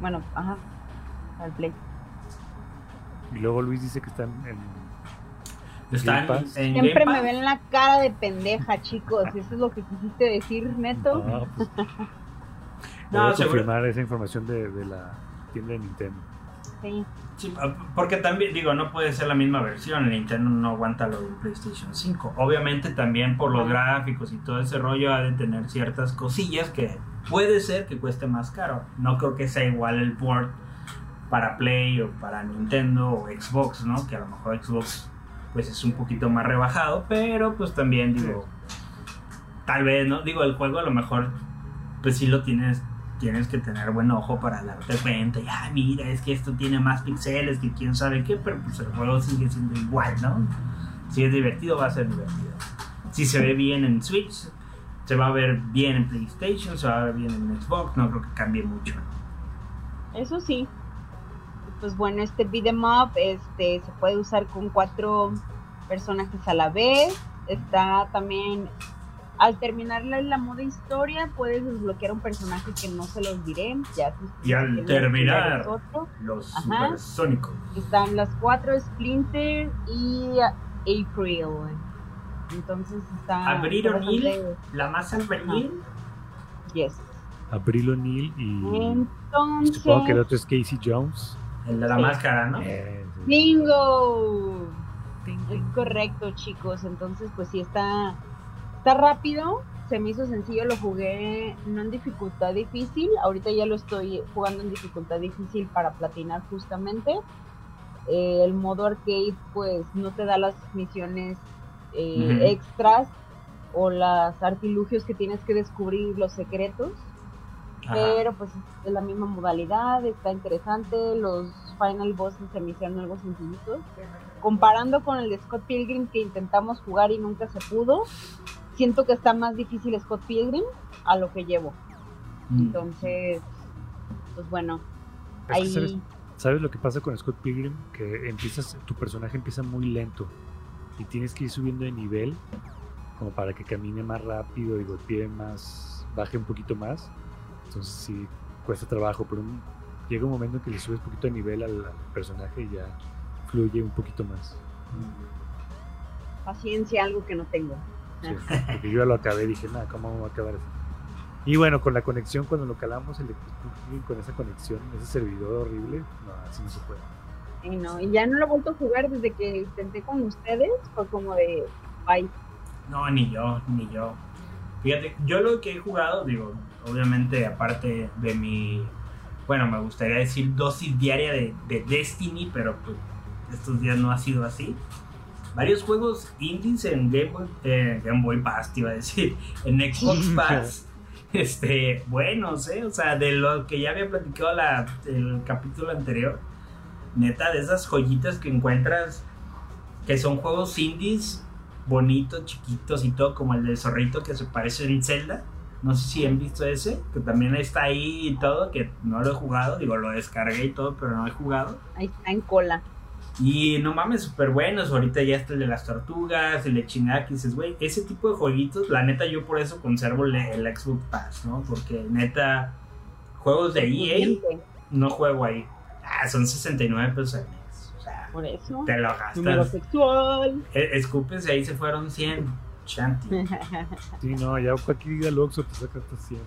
Bueno, ajá, para el Play. Y luego Luis dice que están en... Están en Siempre me ven la cara de pendeja, chicos. ¿Eso es lo que quisiste decir, Neto? Ah, pues, No, voy a seguro- confirmar esa información de, de la tienda de Nintendo. Sí. Sí, porque también, digo, no puede ser la misma versión. El Nintendo no aguanta lo del PlayStation 5. Obviamente, también por los gráficos y todo ese rollo, ha de tener ciertas cosillas que puede ser que cueste más caro. No creo que sea igual el port para Play o para Nintendo o Xbox, ¿no? Que a lo mejor Xbox pues es un poquito más rebajado, pero pues también digo, tal vez, ¿no? Digo, el juego a lo mejor pues sí lo tienes tienes que tener buen ojo para darte cuenta. Y, ah, mira, es que esto tiene más píxeles que quién sabe qué, pero pues el juego sigue siendo igual, ¿no? Si es divertido, va a ser divertido. Si se ve bien en Switch, se va a ver bien en PlayStation, se va a ver bien en Xbox, no creo que cambie mucho. Eso sí. Pues bueno, este beat'em up este, se puede usar con cuatro personajes a la vez. Está también, al terminar la, la moda historia, puedes desbloquear un personaje que no se los diré. Ya si Y al terminar. Los Ajá. supersónicos. Están las cuatro Splinter y April. Entonces está. Abril está O'Neil. bastante- La más albañil. Yes. Abril O'Neill y Entonces. supongo que el otro es Casey Jones. El de la Sí. máscara, ¿no? Eh, sí. ¡Bingo! Correcto, chicos. Entonces, pues sí, está, está rápido. Se me hizo sencillo, lo jugué no en dificultad difícil. Ahorita ya lo estoy jugando en dificultad difícil para platinar justamente. Eh, el modo arcade, pues no te da las misiones eh, Ujú. extras o las artilugios que tienes que descubrir, los secretos. Ajá. Pero pues es la misma modalidad, está interesante, los final bosses se me hicieron algo sencillitos. Comparando con el de Scott Pilgrim que intentamos jugar y nunca se pudo, siento que está más difícil Scott Pilgrim a lo que llevo. Mm. Entonces, pues bueno, Es ahí sabes, ¿Sabes lo que pasa con Scott Pilgrim? Que empiezas, tu personaje empieza muy lento y tienes que ir subiendo de nivel como para que camine más rápido y golpee más, baje un poquito más. Entonces sí, cuesta trabajo, pero un- llega un momento en que le subes un poquito de nivel al, al personaje y ya fluye un poquito más. paciencia, algo que no tengo. Sí, porque yo ya lo acabé dije, nada, ¿cómo vamos a acabar eso? Y bueno, con la conexión, cuando lo calamos, el con esa conexión, ese servidor horrible, no, así no se puede. Y, no, y ya no lo he vuelto a jugar desde que intenté con ustedes, fue como de, bye. No, ni yo, ni yo. Fíjate, yo lo que he jugado, digo, obviamente aparte de mi, bueno, me gustaría decir dosis diaria de, de Destiny, pero pues estos días no ha sido así. Varios juegos indies en Game Boy, eh, Game Boy Pass, te iba a decir, en Xbox Pass. Este, buenos, ¿eh? O sea, de lo que ya había platicado la, el capítulo anterior. Neta, de esas joyitas que encuentras que son juegos indies bonitos, chiquitos y todo, como el del zorrito que se parece en Zelda. No sé si han visto ese, que también está ahí y todo, que no lo he jugado, digo, lo descargué y todo, pero no he jugado. Ahí está en cola. Y no mames, súper buenos. Ahorita ya está el de las tortugas, el de chingada, que dices, güey, ese tipo de jueguitos, la neta, yo por eso conservo el, el Xbox Pass, ¿no? Porque neta, juegos de EA Obviamente, no juego ahí. Ah, son 69 pesos al mes. O sea, Por eso. te lo Número gastas. sexual. Eh, Escupes, ahí se fueron 100. Shanty. Sí, no, ya cualquier día Oxxo te saca hasta 100.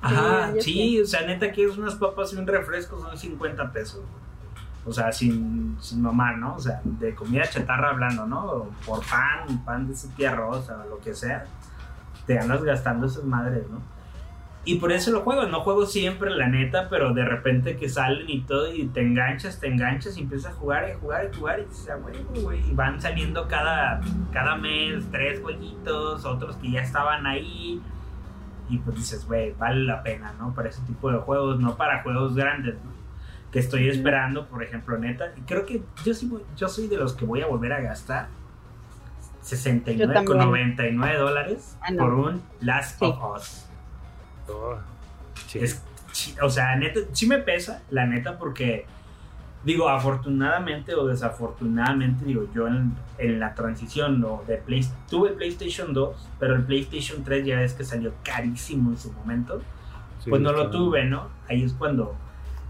Ajá, ya sí, o sea, neta, quieres unas papas y un refresco, son 50 pesos. güey. O sea, sin, sin mamar, ¿no? O sea, de comida chatarra hablando, ¿no? Por pan, pan de tía rosa o lo que sea. Te andas gastando esas madres, ¿no? Y por eso lo juego, no juego siempre, la neta, pero de repente que salen y todo y te enganchas, te enganchas y empiezas a jugar y jugar y jugar y dices, ah, bueno, güey, y van saliendo cada, cada mes tres jueguitos, otros que ya estaban ahí y pues dices, güey, vale la pena, ¿no? Para ese tipo de juegos, no para juegos grandes, ¿no? Que estoy esperando, por ejemplo, neta, y creo que yo sí voy- yo soy de los que voy a volver a gastar Yo 69,99 dólares Ah, no. por un Last Sí. of Us. Oh, sí. Es, o sea, neta, sí me pesa, la neta, porque Digo, afortunadamente o desafortunadamente, digo, yo en, en la transición ¿no? de Play, tuve el PlayStation 2, pero el PlayStation 3 ya ves que salió carísimo en su momento. Sí, pues no lo tuve, ¿no? Ahí es cuando,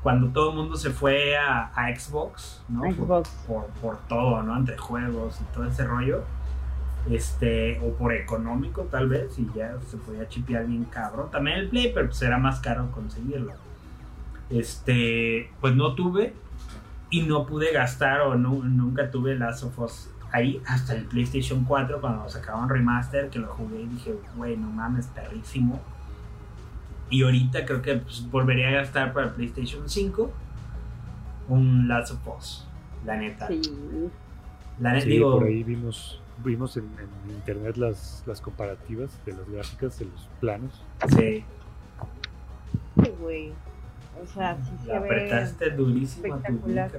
cuando todo el mundo se fue a, a Xbox, ¿no? Por- Xbox. Por, por todo, ¿no? Entre juegos y todo ese rollo. Este, o por económico tal vez, y ya se podía chipear bien cabrón. También el Play, pero pues era más caro conseguirlo. Este, pues no tuve y no pude gastar o nu- nunca tuve Last of Us ahí hasta el PlayStation 4 cuando sacaban remaster que lo jugué y dije, güey, no mames, perrísimo. Y ahorita creo que pues, volvería a gastar para PlayStation 5 un Last of Us, la neta. Sí. La neta Sí, digo, por ahí vimos, vimos en, en internet las, las comparativas de las gráficas, de los planos. sí, Sí, güey. O sea, sí se ve. apretaste durísimo a tu espectacular.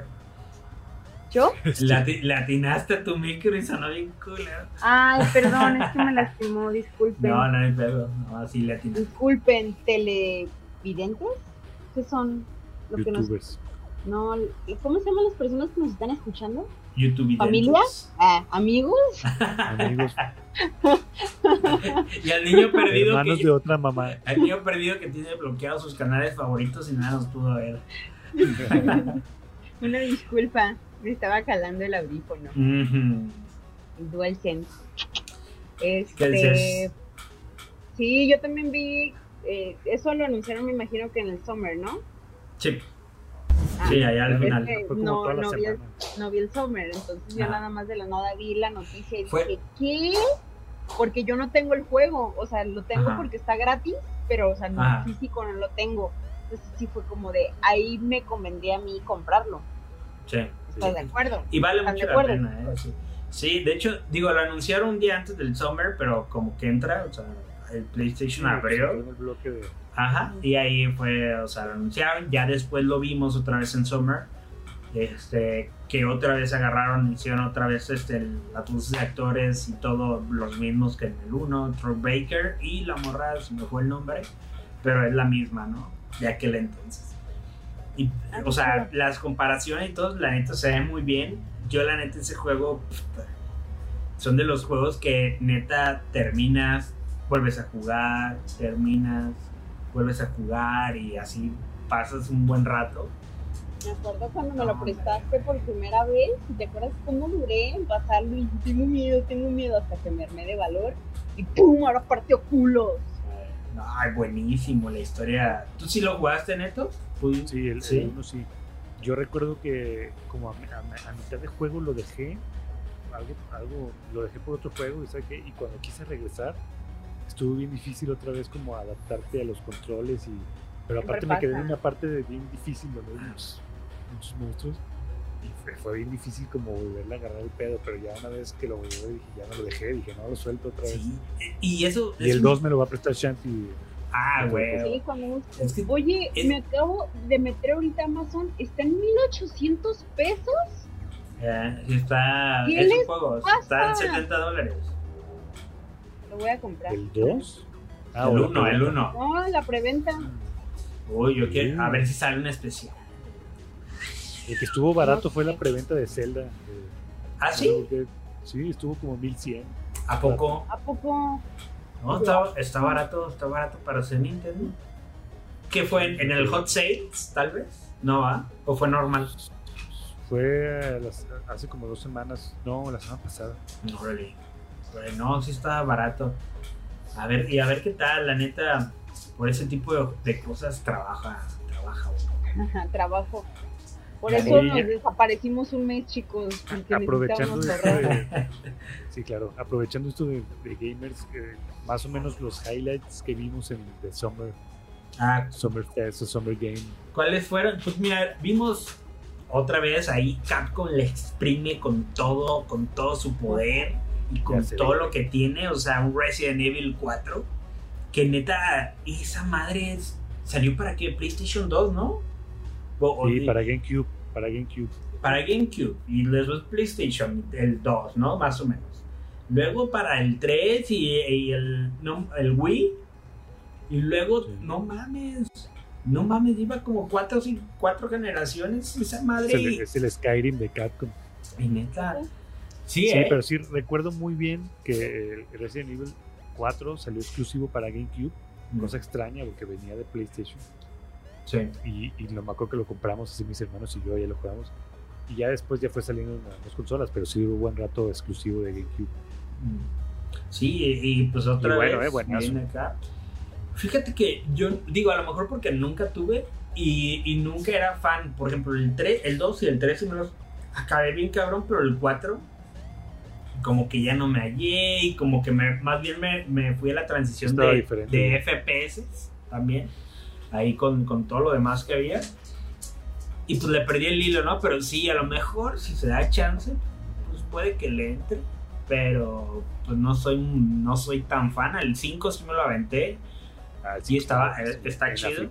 ¿Yo? Lati- Le atinaste a tu micro y sonó bien culero. Ay, perdón, es que me lastimó, disculpen. No, no hay pedo. No, así le atinaste. Disculpen, televidentes. ¿Qué son? Lo que nos, Youtubers. no, ¿Cómo se llaman las personas que nos están escuchando? YouTube ¿Familia? Ah, amigos. Amigos, Y al niño perdido hermanos que, de otra mamá. al niño perdido que tiene bloqueados sus canales favoritos y nada nos pudo ver. Una disculpa, me estaba calando el audífono. DualSense. ¿Qué Este. Sí, yo también vi. eh, eso lo anunciaron, me imagino que en el Summer, ¿no? Sí, Ah, sí, allá al es final. que Fue como no, toda la no vi el, no vi el Summer, entonces yo Ajá. nada más de la nada vi la noticia y Fue- dije, ¿qué? Porque yo no tengo el juego, o sea, lo tengo Ajá. porque está gratis, pero, o sea, no Ajá. físico no lo tengo. Entonces sí fue como de, ahí me convendría a mí comprarlo. Sí. ¿Estás de acuerdo? Y vale ¿Están mucho la acuerdo? pena, ¿eh? Sí. Sí, de hecho, digo, lo anunciaron un día antes del Summer, pero como que entra, o sea, el PlayStation abrió. De, Ajá, y ahí fue, o sea, lo anunciaron, ya después lo vimos otra vez en Summer, este, que otra vez agarraron, hicieron otra vez este, el- las voces de actores y todo los mismos que en el 1, Troy Baker y la morra, se me fue el nombre, pero es la misma, ¿no? De aquel entonces. Y, Ah, o sea, las comparaciones y todo, la neta se ven muy bien. Yo la neta ese juego, son de los juegos que neta terminas, vuelves a jugar, terminas, vuelves a jugar y así pasas un buen rato. Me acuerdo cuando me lo prestaste por primera vez, ¿te acuerdas cómo duré en pasarlo? Y tengo miedo, tengo miedo, hasta que me armé de valor y ¡pum! Ahora partió culos. Ay, buenísimo la historia. ¿Tú sí lo jugaste, Neto? Sí, el, Sí. el uno sí. Yo recuerdo que como a, a- a mitad de juego lo dejé, algo, algo, lo dejé por otro juego y, ¿sabe qué? y cuando quise regresar, estuvo bien difícil otra vez como adaptarte a los controles y... Pero Siempre aparte me quedé en una parte de bien difícil donde hay muchos, muchos monstruos y fue, bien difícil como volverle a agarrar el pedo, pero ya una vez que lo volví dije, ya no lo dejé, dije, no lo suelto otra vez. sí. Y eso. Y es el un- 2 me lo va a prestar Shanti. Ah, güey. Sí, cuando Es que Oye, es- me acabo de meter ahorita a Amazon, está en 1800 pesos. Eh, está. ¿Qué Es un les juego. pasa? Está en 70 dólares. Lo voy a comprar. ¿El 2? el 1, el 1. No, la preventa. Uy, yo quiero. Sí. A ver si sale un especial. El que estuvo barato No fue la preventa de Zelda. de- ¿Ah, sí? Sí, estuvo como 1100. ¿A poco? ¿A poco? No, está, está barato, está barato para ser Nintendo. ¿Qué fue? ¿En, en el Hot Sales, tal vez? ¿No va? ¿O fue normal? Fue las- hace como dos semanas, no, la semana pasada. No, really. Pues no, sí está barato. A ver, y a ver qué tal, la neta, por ese tipo de, de cosas trabaja, trabaja uno. Ajá, trabajo. Por eso sí, nos desaparecimos un mes, chicos. Porque Aprovechando esto de, sí, claro, aprovechando esto de, de gamers, eh, más o menos los highlights que vimos en The Summer, Ah, Summer Fest o Summer Game. ¿Cuáles fueron? Pues mira, vimos otra vez ahí Capcom le exprime con todo, con todo su poder y con todo ve. lo que tiene, o sea, un Resident Evil 4, que neta, esa madre es- salió para que PlayStation 2, ¿no? O- o Y de- para GameCube, para GameCube. para GameCube y después PlayStation, el 2, ¿no? Más o menos. Luego para el 3 y, y el, no, el Wii. Y luego, Sí. no mames. No mames, lleva como cuatro, cuatro generaciones esa Es madre. el, y- es el Skyrim de Capcom. y neta. Sí, Sí, ¿eh? pero sí recuerdo muy bien que el Resident Evil 4 salió exclusivo para GameCube, cosa extraña porque venía de PlayStation. Sí. Y, y lo me acuerdo que lo compramos así mis hermanos y yo, ya lo jugamos. Y ya después ya fue saliendo en las consolas, pero sí hubo buen rato exclusivo de GameCube. Sí, y, y pues otra Y bueno, vez eh, buenazo. viene acá. Fíjate que yo digo, a lo mejor porque nunca tuve y, y nunca era fan. Por ejemplo, el 3, el 2 y el 3 sí me los acabé bien cabrón, pero el 4 como que ya no me hallé y como que me, más bien me, me fui a la transición de FPS también, ahí con, con todo lo demás que había. Y pues le perdí el hilo, ¿no? Pero sí, a lo mejor si se da chance, pues puede que le entre. Pero pues no soy, no soy tan fan. El 5 sí me lo aventé. Ah, Sí, estaba- sí, está chido.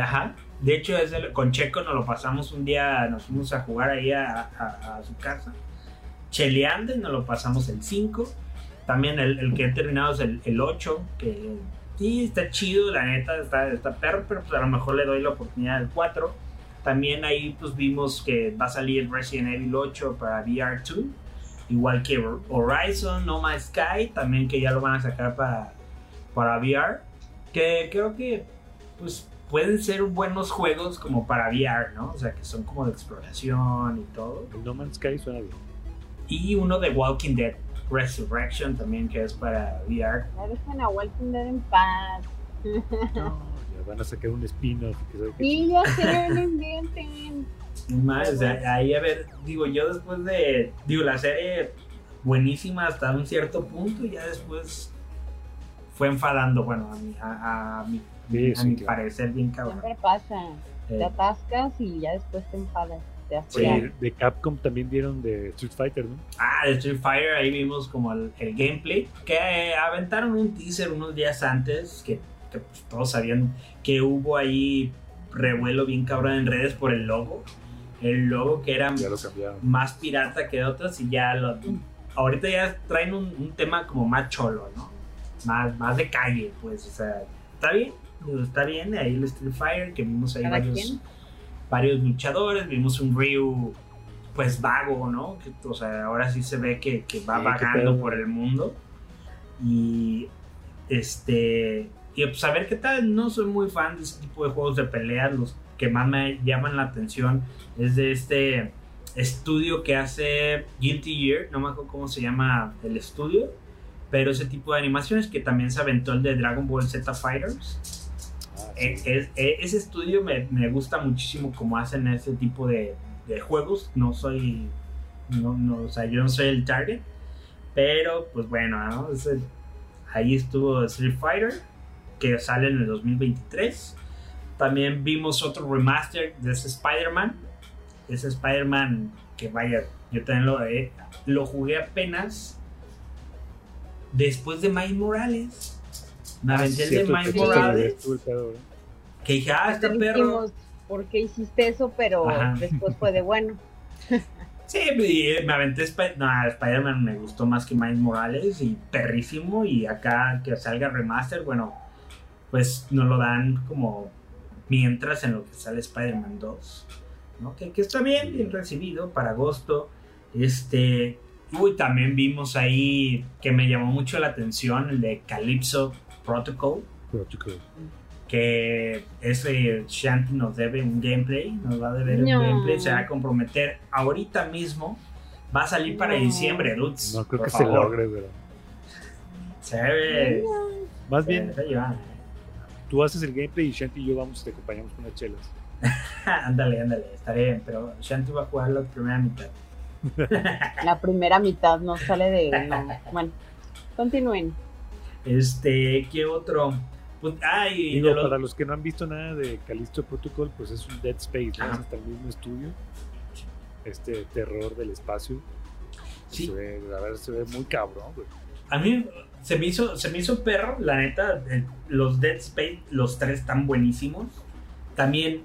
Ajá. De hecho, con Checo nos lo pasamos un día, nos fuimos a jugar ahí a, a- a su casa. Cheleando y nos lo pasamos el 5. También el, el que he terminado es el, el 8, que sí, está chido, la neta, está, está perro, pero pues a lo mejor le doy la oportunidad al 4. También ahí pues vimos que va a salir Resident Evil 8 para VR2, igual que Horizon, No Man's Sky, también que ya lo van a sacar para, para VR, que creo que pues pueden ser buenos juegos como para VR, ¿no? O sea, que son como de exploración y todo. No Man's Sky suena bien. Y uno de Walking Dead Resurrection también, que es para VR. Ya dejen a Walking Dead en paz. No, ya van a sacar un spin-off. Y ya se lo inventen. Más, o sea, ahí a ver, digo, yo después de, digo, la serie buenísima hasta un cierto punto y ya después fue enfadando, bueno, a mi, a, a mi, Sí, a sí, mi claro. parecer bien cabrón. Siempre pasa. Te Eh, atascas y ya después te enfadas. De Capcom también dieron de Street Fighter, ¿no? Ah, de Street Fighter, ahí vimos como el, el gameplay. Que eh, aventaron un teaser unos días antes, que, que, pues, todos sabían que hubo ahí revuelo bien cabrón en redes por el logo. El logo que era lo más pirata que otros y ya lo... Ahorita ya traen un, un tema como más cholo, ¿no? Más, más de calle, pues, o sea, está bien, está bien, ahí el Street Fighter, que vimos ahí varios, quien. Varios luchadores, vimos un Ryu pues vago, ¿no? Que, o sea, ahora sí se ve que, que va Sí, vagando por el mundo. Y este. Y pues a ver qué tal. No soy muy fan de ese tipo de juegos de peleas. Los que más me llaman la atención es de este estudio que hace Guilty Gear. No me acuerdo cómo se llama el estudio. Pero ese tipo de animaciones que también se aventó el de Dragon Ball Z Fighters. Ah, Eh, es- eh, ese estudio me, me gusta muchísimo cómo hacen ese tipo de, de juegos. No soy. No, no, o sea, yo no soy el target. Pero, pues bueno, ¿no? Ese- ahí estuvo Street Fighter, que sale en el 2023. También vimos otro remaster de ese Spider-Man. Ese Spider-Man que vaya, yo también lo, eh, lo jugué apenas después de Miles Morales. Me aventé el de Miles Morales. Que dije, ah, este perro. dijimos, ¿por qué hiciste eso? Pero Ajá. después fue de bueno. Sí, y, eh, me aventé Sp- no, Spider-Man, me gustó más que Miles Morales y perrísimo. Y acá que salga remaster, bueno, pues nos lo dan como mientras en lo que sale Spider-Man 2, ¿no? Que, que está bien, bien recibido para agosto. Este, uy, también vimos ahí que me llamó mucho la atención el de Calypso Protocol. Creo- que ese Shanti nos debe un gameplay, nos va a deber No. un gameplay, se va a comprometer ahorita mismo, va a salir para No. diciembre, dudes. No creo que se logre, pero. Se ve. Más se bien, tú haces el gameplay y Shanti y yo vamos y te acompañamos con unas chelas. ándale, ándale, estaré bien, pero Shanti va a jugar la primera mitad. La primera mitad no sale de. No. Bueno, continúen. Este, ¿qué otro? Pues, Digo, para los que no han visto nada de Callisto Protocol, pues es un Dead Space, ¿no? Es hasta el mismo estudio. Este terror del espacio. Sí. Se ve, la verdad se ve muy cabrón, güey. A mí se me hizo, se me hizo perro, la neta. Los Dead Space, los tres están buenísimos. También,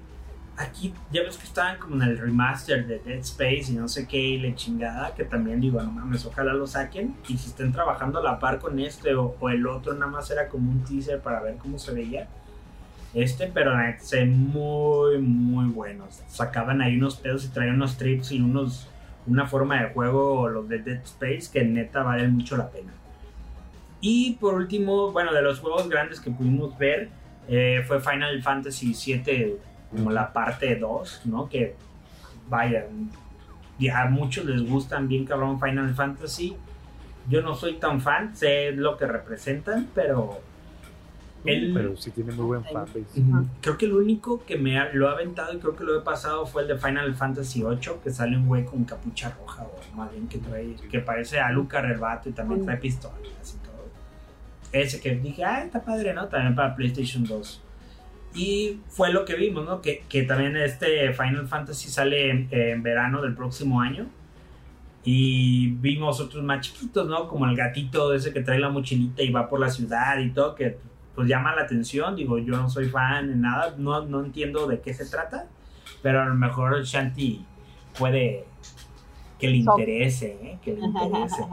aquí ya ves que estaban como en el remaster de Dead Space y no sé qué, y la chingada. Que también digo, no mames, ojalá lo saquen. Y si estén trabajando a la par con este o, el otro, nada más era como un teaser para ver cómo se veía. este, pero se muy, muy buenos. Sacaban ahí unos pedos y traían unos trips y unos una forma de juego, los de Dead Space, que neta valen mucho la pena. Y por último, bueno, de los juegos grandes que pudimos ver, eh, fue Final Fantasy VII, como la parte 2, ¿no? Que vaya, ya a muchos les gustan bien cabrón Final Fantasy. Yo no soy tan fan, sé lo que representan, pero el- Pero sí tiene muy buen fanbase. Creo que el único que me ha- lo ha aventado y creo que lo he pasado fue el de Final Fantasy VIII, que sale un güey con capucha roja, o más bien que trae, que parece a Luca Rebato y también trae pistolas y todo. Ese que dije, ah, está padre, ¿no? También para PlayStation 2. Y fue lo que vimos, ¿no? Que, que también este Final Fantasy sale en, en verano del próximo año. Y vimos otros más chiquitos, ¿no? Como el gatito ese que trae la mochilita y va por la ciudad y todo, que pues llama la atención. Digo, yo no soy fan de nada, no, no entiendo de qué se trata, pero a lo mejor Shanti puede que le interese, ¿eh? Que le interese.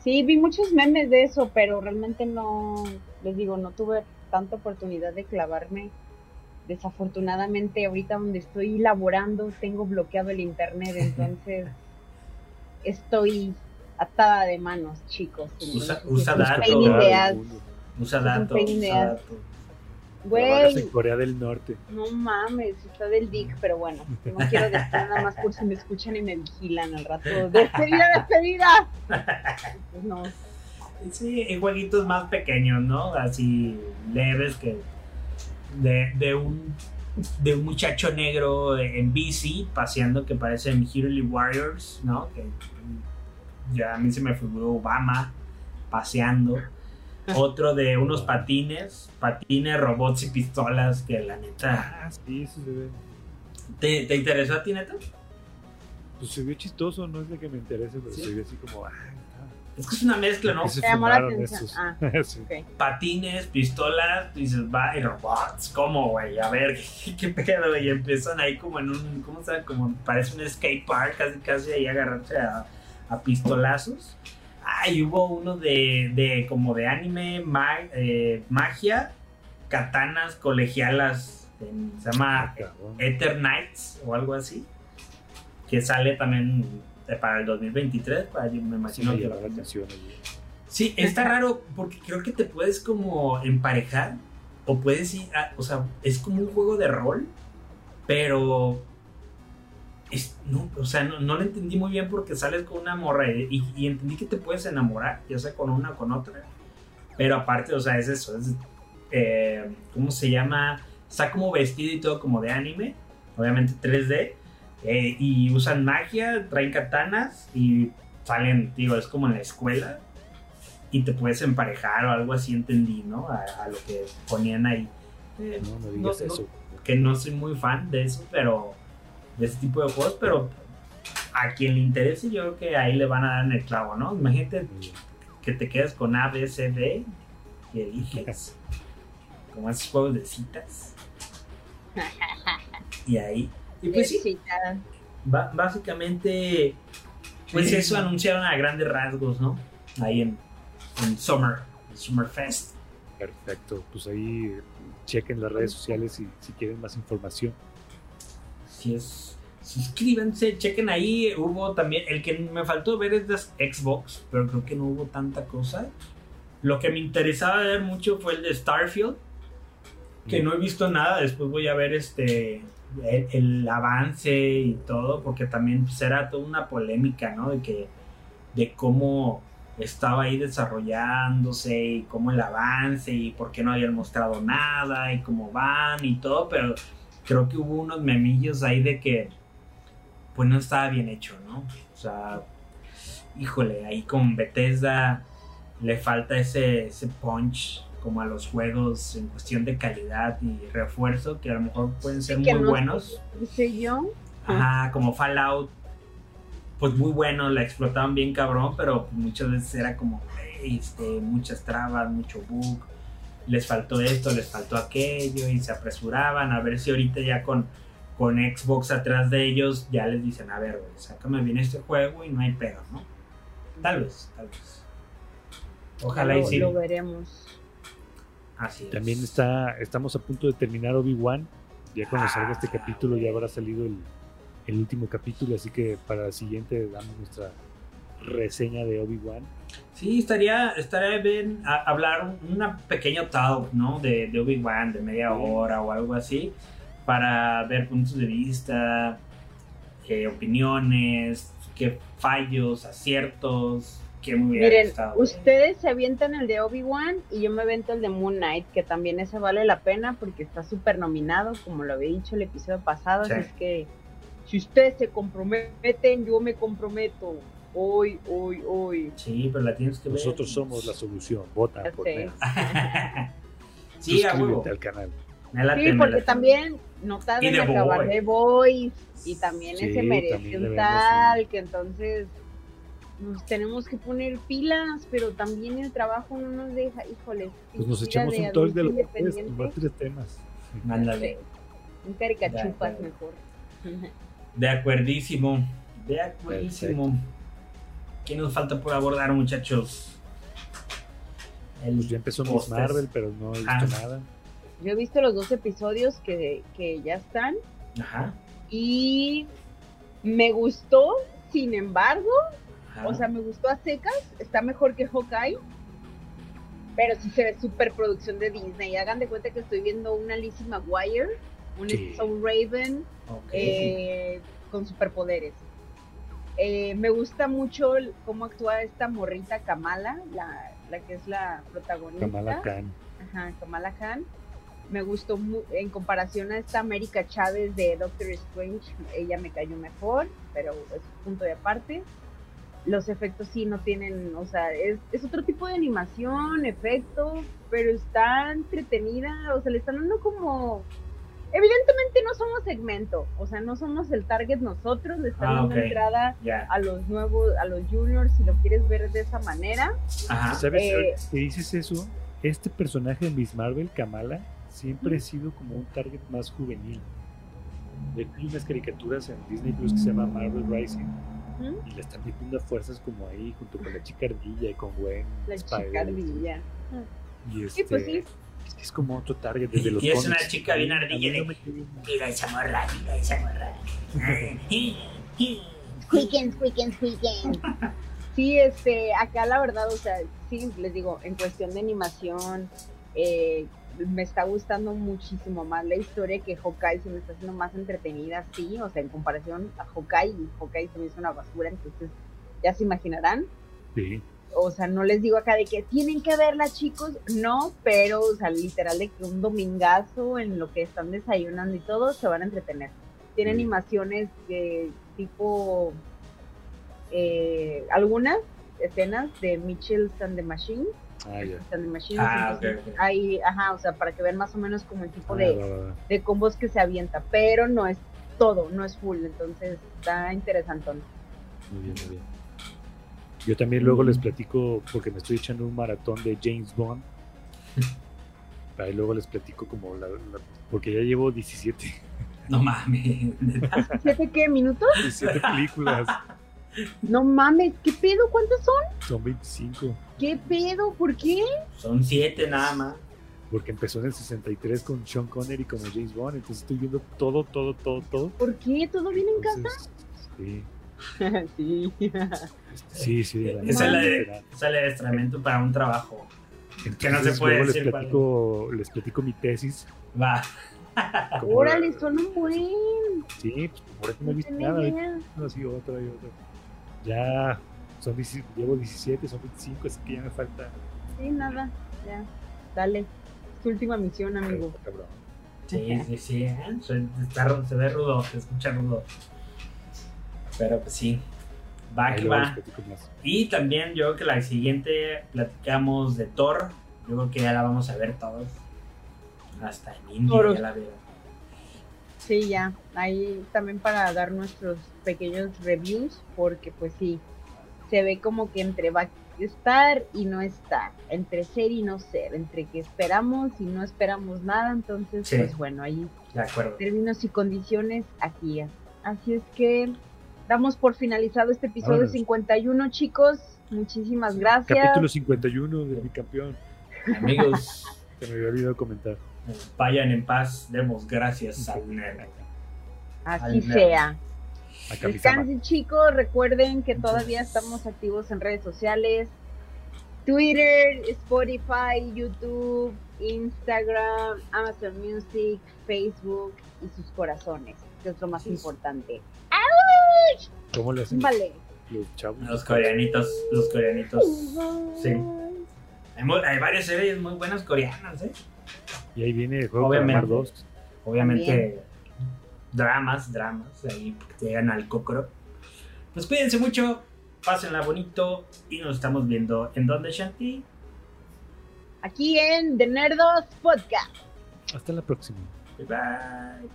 Sí, vi muchos memes de eso, pero realmente no, les digo, no tuve tanta oportunidad de clavarme. Desafortunadamente, ahorita donde estoy laborando, tengo bloqueado el internet, entonces estoy atada de manos, chicos. Usa- usa es un datos. Usa datos, usa Güey, en Corea del Norte. no mames, está del dick, pero bueno, no quiero decir nada más por si me escuchan y me vigilan al rato. ¡Despedida, despedida! Pues no, Sí, en jueguitos más pequeños, ¿no? Así leves que de, de un de un muchacho negro en bici paseando que parecen Hero Warriors, ¿no? Que ya a mí se me figuró Obama paseando. Otro de unos patines, patines, robots y pistolas que la neta... Ah, sí, eso se ve. ¿Te, te interesó a ti, neta? Pues se vio chistoso, no es de que me interese, pero Sí. se ve así como. Ah, Es que es una mezcla, ¿no? ¿qué se llamó la atención. esos? Ah. Patines, pistolas, dices, va, y robots, ¿cómo, güey? A ver, ¿qué, qué pedo? Y empiezan ahí como en un, ¿cómo se llama? Como parece un skate park, casi, casi ahí agarrarse a, a pistolazos. Ah, y hubo uno de, de como de anime, ma- eh, magia, katanas colegialas, en- se llama. Ether Knights o algo así, que sale también para el 2023, para, me imagino que la. Sí, está raro porque creo que te puedes como emparejar o puedes ir, a- o sea, es como un juego de rol, pero es, no, o sea, no, no lo entendí muy bien porque sales con una morra y, y entendí que te puedes enamorar, ya sea con una o con otra, pero aparte, o sea, es eso, es, eh, ¿cómo se llama? Está como vestido y todo como de anime, obviamente 3D, eh, y usan magia, traen katanas y salen, digo, es como en la escuela y te puedes emparejar o algo así, entendí, ¿no? A, a lo que ponían ahí. Eh, No, no digas no- eso. que no soy muy fan de eso, pero de ese tipo de juegos, pero a quien le interese, yo creo que ahí le van a dar en el clavo, ¿no? Imagínate que te quedas con A, B, C, D y eliges. Como esos juegos de citas. Y ahí. Y pues sí, básicamente, pues eso anunciaron a grandes rasgos, ¿no? Ahí en, en Summer, Summer Fest. Perfecto. Pues ahí chequen las redes sociales si, si quieren más información. Si es, suscríbanse, chequen ahui Hubo también, el que me faltó ver es de Xbox, pero creo que no hubo tanta cosa. Lo que me interesaba ver mucho fue el de Starfield, que no he visto nada. Después voy a ver este el, el avance y todo, porque también pues, era toda una polémica, ¿no? De que de cómo estaba ahí desarrollándose y cómo el avance y por qué no habían mostrado nada y cómo van y todo, pero creo que hubo unos memillos ahí de que pues no estaba bien hecho, ¿no? O sea, híjole, ahí con Bethesda le falta ese, ese punch como a los juegos en cuestión de calidad y refuerzo que a lo mejor pueden ser muy no- buenos. Dice yo. Ajá, como Fallout, pues muy bueno, la explotaban bien cabrón, pero muchas veces era como, "Ey, este, muchas trabas, mucho bug, les faltó esto, les faltó aquello, y se apresuraban a ver si ahorita ya con, con Xbox atrás de ellos ya les dicen, a ver, sácame bien este juego y no hay pedo, ¿no? Tal vez, tal vez. Ojalá y sí. lo veremos. Así es. También está, estamos a punto de terminar Obi-Wan. Ya cuando salga este Ah, capítulo ya habrá salido el, el último capítulo, así que para el siguiente damos nuestra reseña de Obi-Wan. Sí, estaría, estaría bien a- hablar un una pequeño talk, ¿no? De, de Obi-Wan, de media hora o algo así, para ver puntos de vista, eh, opiniones, qué fallos, aciertos, qué me hubiera Miren, gustado. ustedes se avientan el de Obi-Wan y yo me avento el de Moon Knight, que también ese vale la pena porque está súper nominado, como lo había dicho el episodio pasado. Sí. Así es que si ustedes se comprometen, yo me comprometo. Hoy, hoy, hoy. Sí, pero la tienes que ver. Nosotros somos la solución. Vota Ya por sé. Sí. Suscríbete al canal. Sí, porque también no Y tardan The en acabar de Boys y también Sí, ese merece un tal, que entonces nos tenemos que poner pilas, pero también el trabajo no nos deja, híjole. Pues nos echamos un talk de los tres, tres temas. Mándale. Un caricachupas mejor. De acuerdísimo. De acuerdísimo. ¿Qué nos falta por abordar, muchachos? El Pues ya empezó Miss. Marvel, pero no he visto Ah. nada. Yo he visto los dos episodios que, que ya están Ajá. y me gustó, sin embargo, ajá. o sea, me gustó a secas, está mejor que Hawkeye, pero sí se ve super producción de Disney. Hagan de cuenta que estoy viendo una Lizzie McGuire, un Sí. Soul Raven eh, con superpoderes. Eh, me gusta mucho cómo actúa esta morrita Kamala, la, la que es la protagonista. Kamala Khan. Ajá, Kamala Khan. Me gustó mu- en comparación a esta América Chávez de Doctor Strange, ella me cayó mejor, pero es punto de aparte. Los efectos sí no tienen, o sea, es, es otro tipo de animación, efecto, pero está entretenida, o sea, le están dando como... Evidentemente no somos segmento, o sea, no somos el target nosotros, le están Ah, dando entrada a los nuevos, a los juniors, si lo quieres ver de esa manera. Ajá. ¿Sabes? Eh, dices eso, este personaje de Miss Marvel, Kamala, siempre ha sido como un target más juvenil. Hay unas caricaturas en Disney Plus que se llama Marvel Rising ¿Mm? y le están metiendo a fuerzas como ahí, junto con la chica ardilla y con Gwen. La Spider, chica ardilla. Y este, Sí, pues sí. es que es como otro target desde los Y es una chica bien ardilla de-. Mira esa morra, mira esa morra. Squeaking, squeaking, squeaking. Sí, este, acá la verdad, o sea, sí, les digo, en cuestión de animación, eh, me está gustando muchísimo más la historia que Hawkeye, se me está haciendo más entretenida, sí, o sea, en comparación a Hawkeye, y Hawkeye se me hizo una basura, entonces ya se imaginarán. Sí. O sea, no les digo acá de que tienen que verla, chicos, no, pero, o sea, literal de que un domingazo en lo que están desayunando y todo, se van a entretener. Tiene animaciones de tipo, eh, algunas escenas de Mitchell and the Machine. Ah, Machines, Ah, entonces, ok, ok. Ahí, ajá, o sea, para que vean más o menos como el tipo Ah, de, va, va, va. de combos que se avienta, pero no es todo, no es full, entonces está interesantón. Muy bien, muy bien. Yo también luego Mm. les platico, porque me estoy echando un maratón de James Bond. Ahí luego les platico como la, la- porque ya llevo 17, No mames. ¿Siete qué minutos? 17 películas. No mames, ¿qué pedo? ¿Cuántos son? Son 25. ¿Qué pedo? ¿Por qué? Son siete nada más. Porque empezó en el 63 con Sean Connery como James Bond. Entonces estoy viendo todo, todo, todo, todo. ¿Por qué? ¿Todo bien en casa? Entonces, Sí, sí. sí, sí. Esa es la neta, de, literal. esa es la de adiestramiento para un trabajo. Que no se Entonces, puede luego decir les platico, les platico mi tesis. Va. Órale, son un buen. Sí, pues por eso no he visto nada. idea. No, sí, otro y otro. Ya, son 10 llevo 17, son 25, así que ya me falta. Sí, nada. Ya. Dale. Es tu última misión, amigo. Cabrón. Sí, sí, sí. ¿eh? Se, está se ve rudo, se escucha rudo. Pero pues sí. Va que va. Y también yo creo que la siguiente platicamos de Thor. Yo creo que ya la vamos a ver todos. Hasta en India Toros. ya la veo. Sí, ya. Ahí también para dar nuestros pequeños reviews, porque pues sí, se ve como que entre va a estar y no estar, entre ser y no ser, entre que esperamos y no esperamos nada, entonces Sí. pues bueno, ahí De acuerdo. términos y condiciones aquí. Así es que damos por finalizado este episodio Vámonos. 51, chicos. Muchísimas gracias. Capítulo 51 del bicampeón. Amigos, Se me había olvidado comentar. Vayan en paz, demos gracias al nerd. Así Al sea. Descansen chicos, recuerden que todavía estamos activos en redes sociales. Twitter, Spotify, YouTube, Instagram, Amazon Music, Facebook y sus corazones, que es lo más Sí. importante. ¿Cómo le hacen Vale. los? Los coreanitos, los coreanitos. Sí. Hay varias series muy buenas coreanas, ¿eh? Y ahí viene el juego Obviamente. Calamar 2. Obviamente, dramas, dramas, ahí que llegan al cocoro. Pues cuídense mucho, pásenla bonito y nos estamos viendo en donde Shanti. Aquí en The Nerdos Podcast. Hasta la próxima. Bye bye.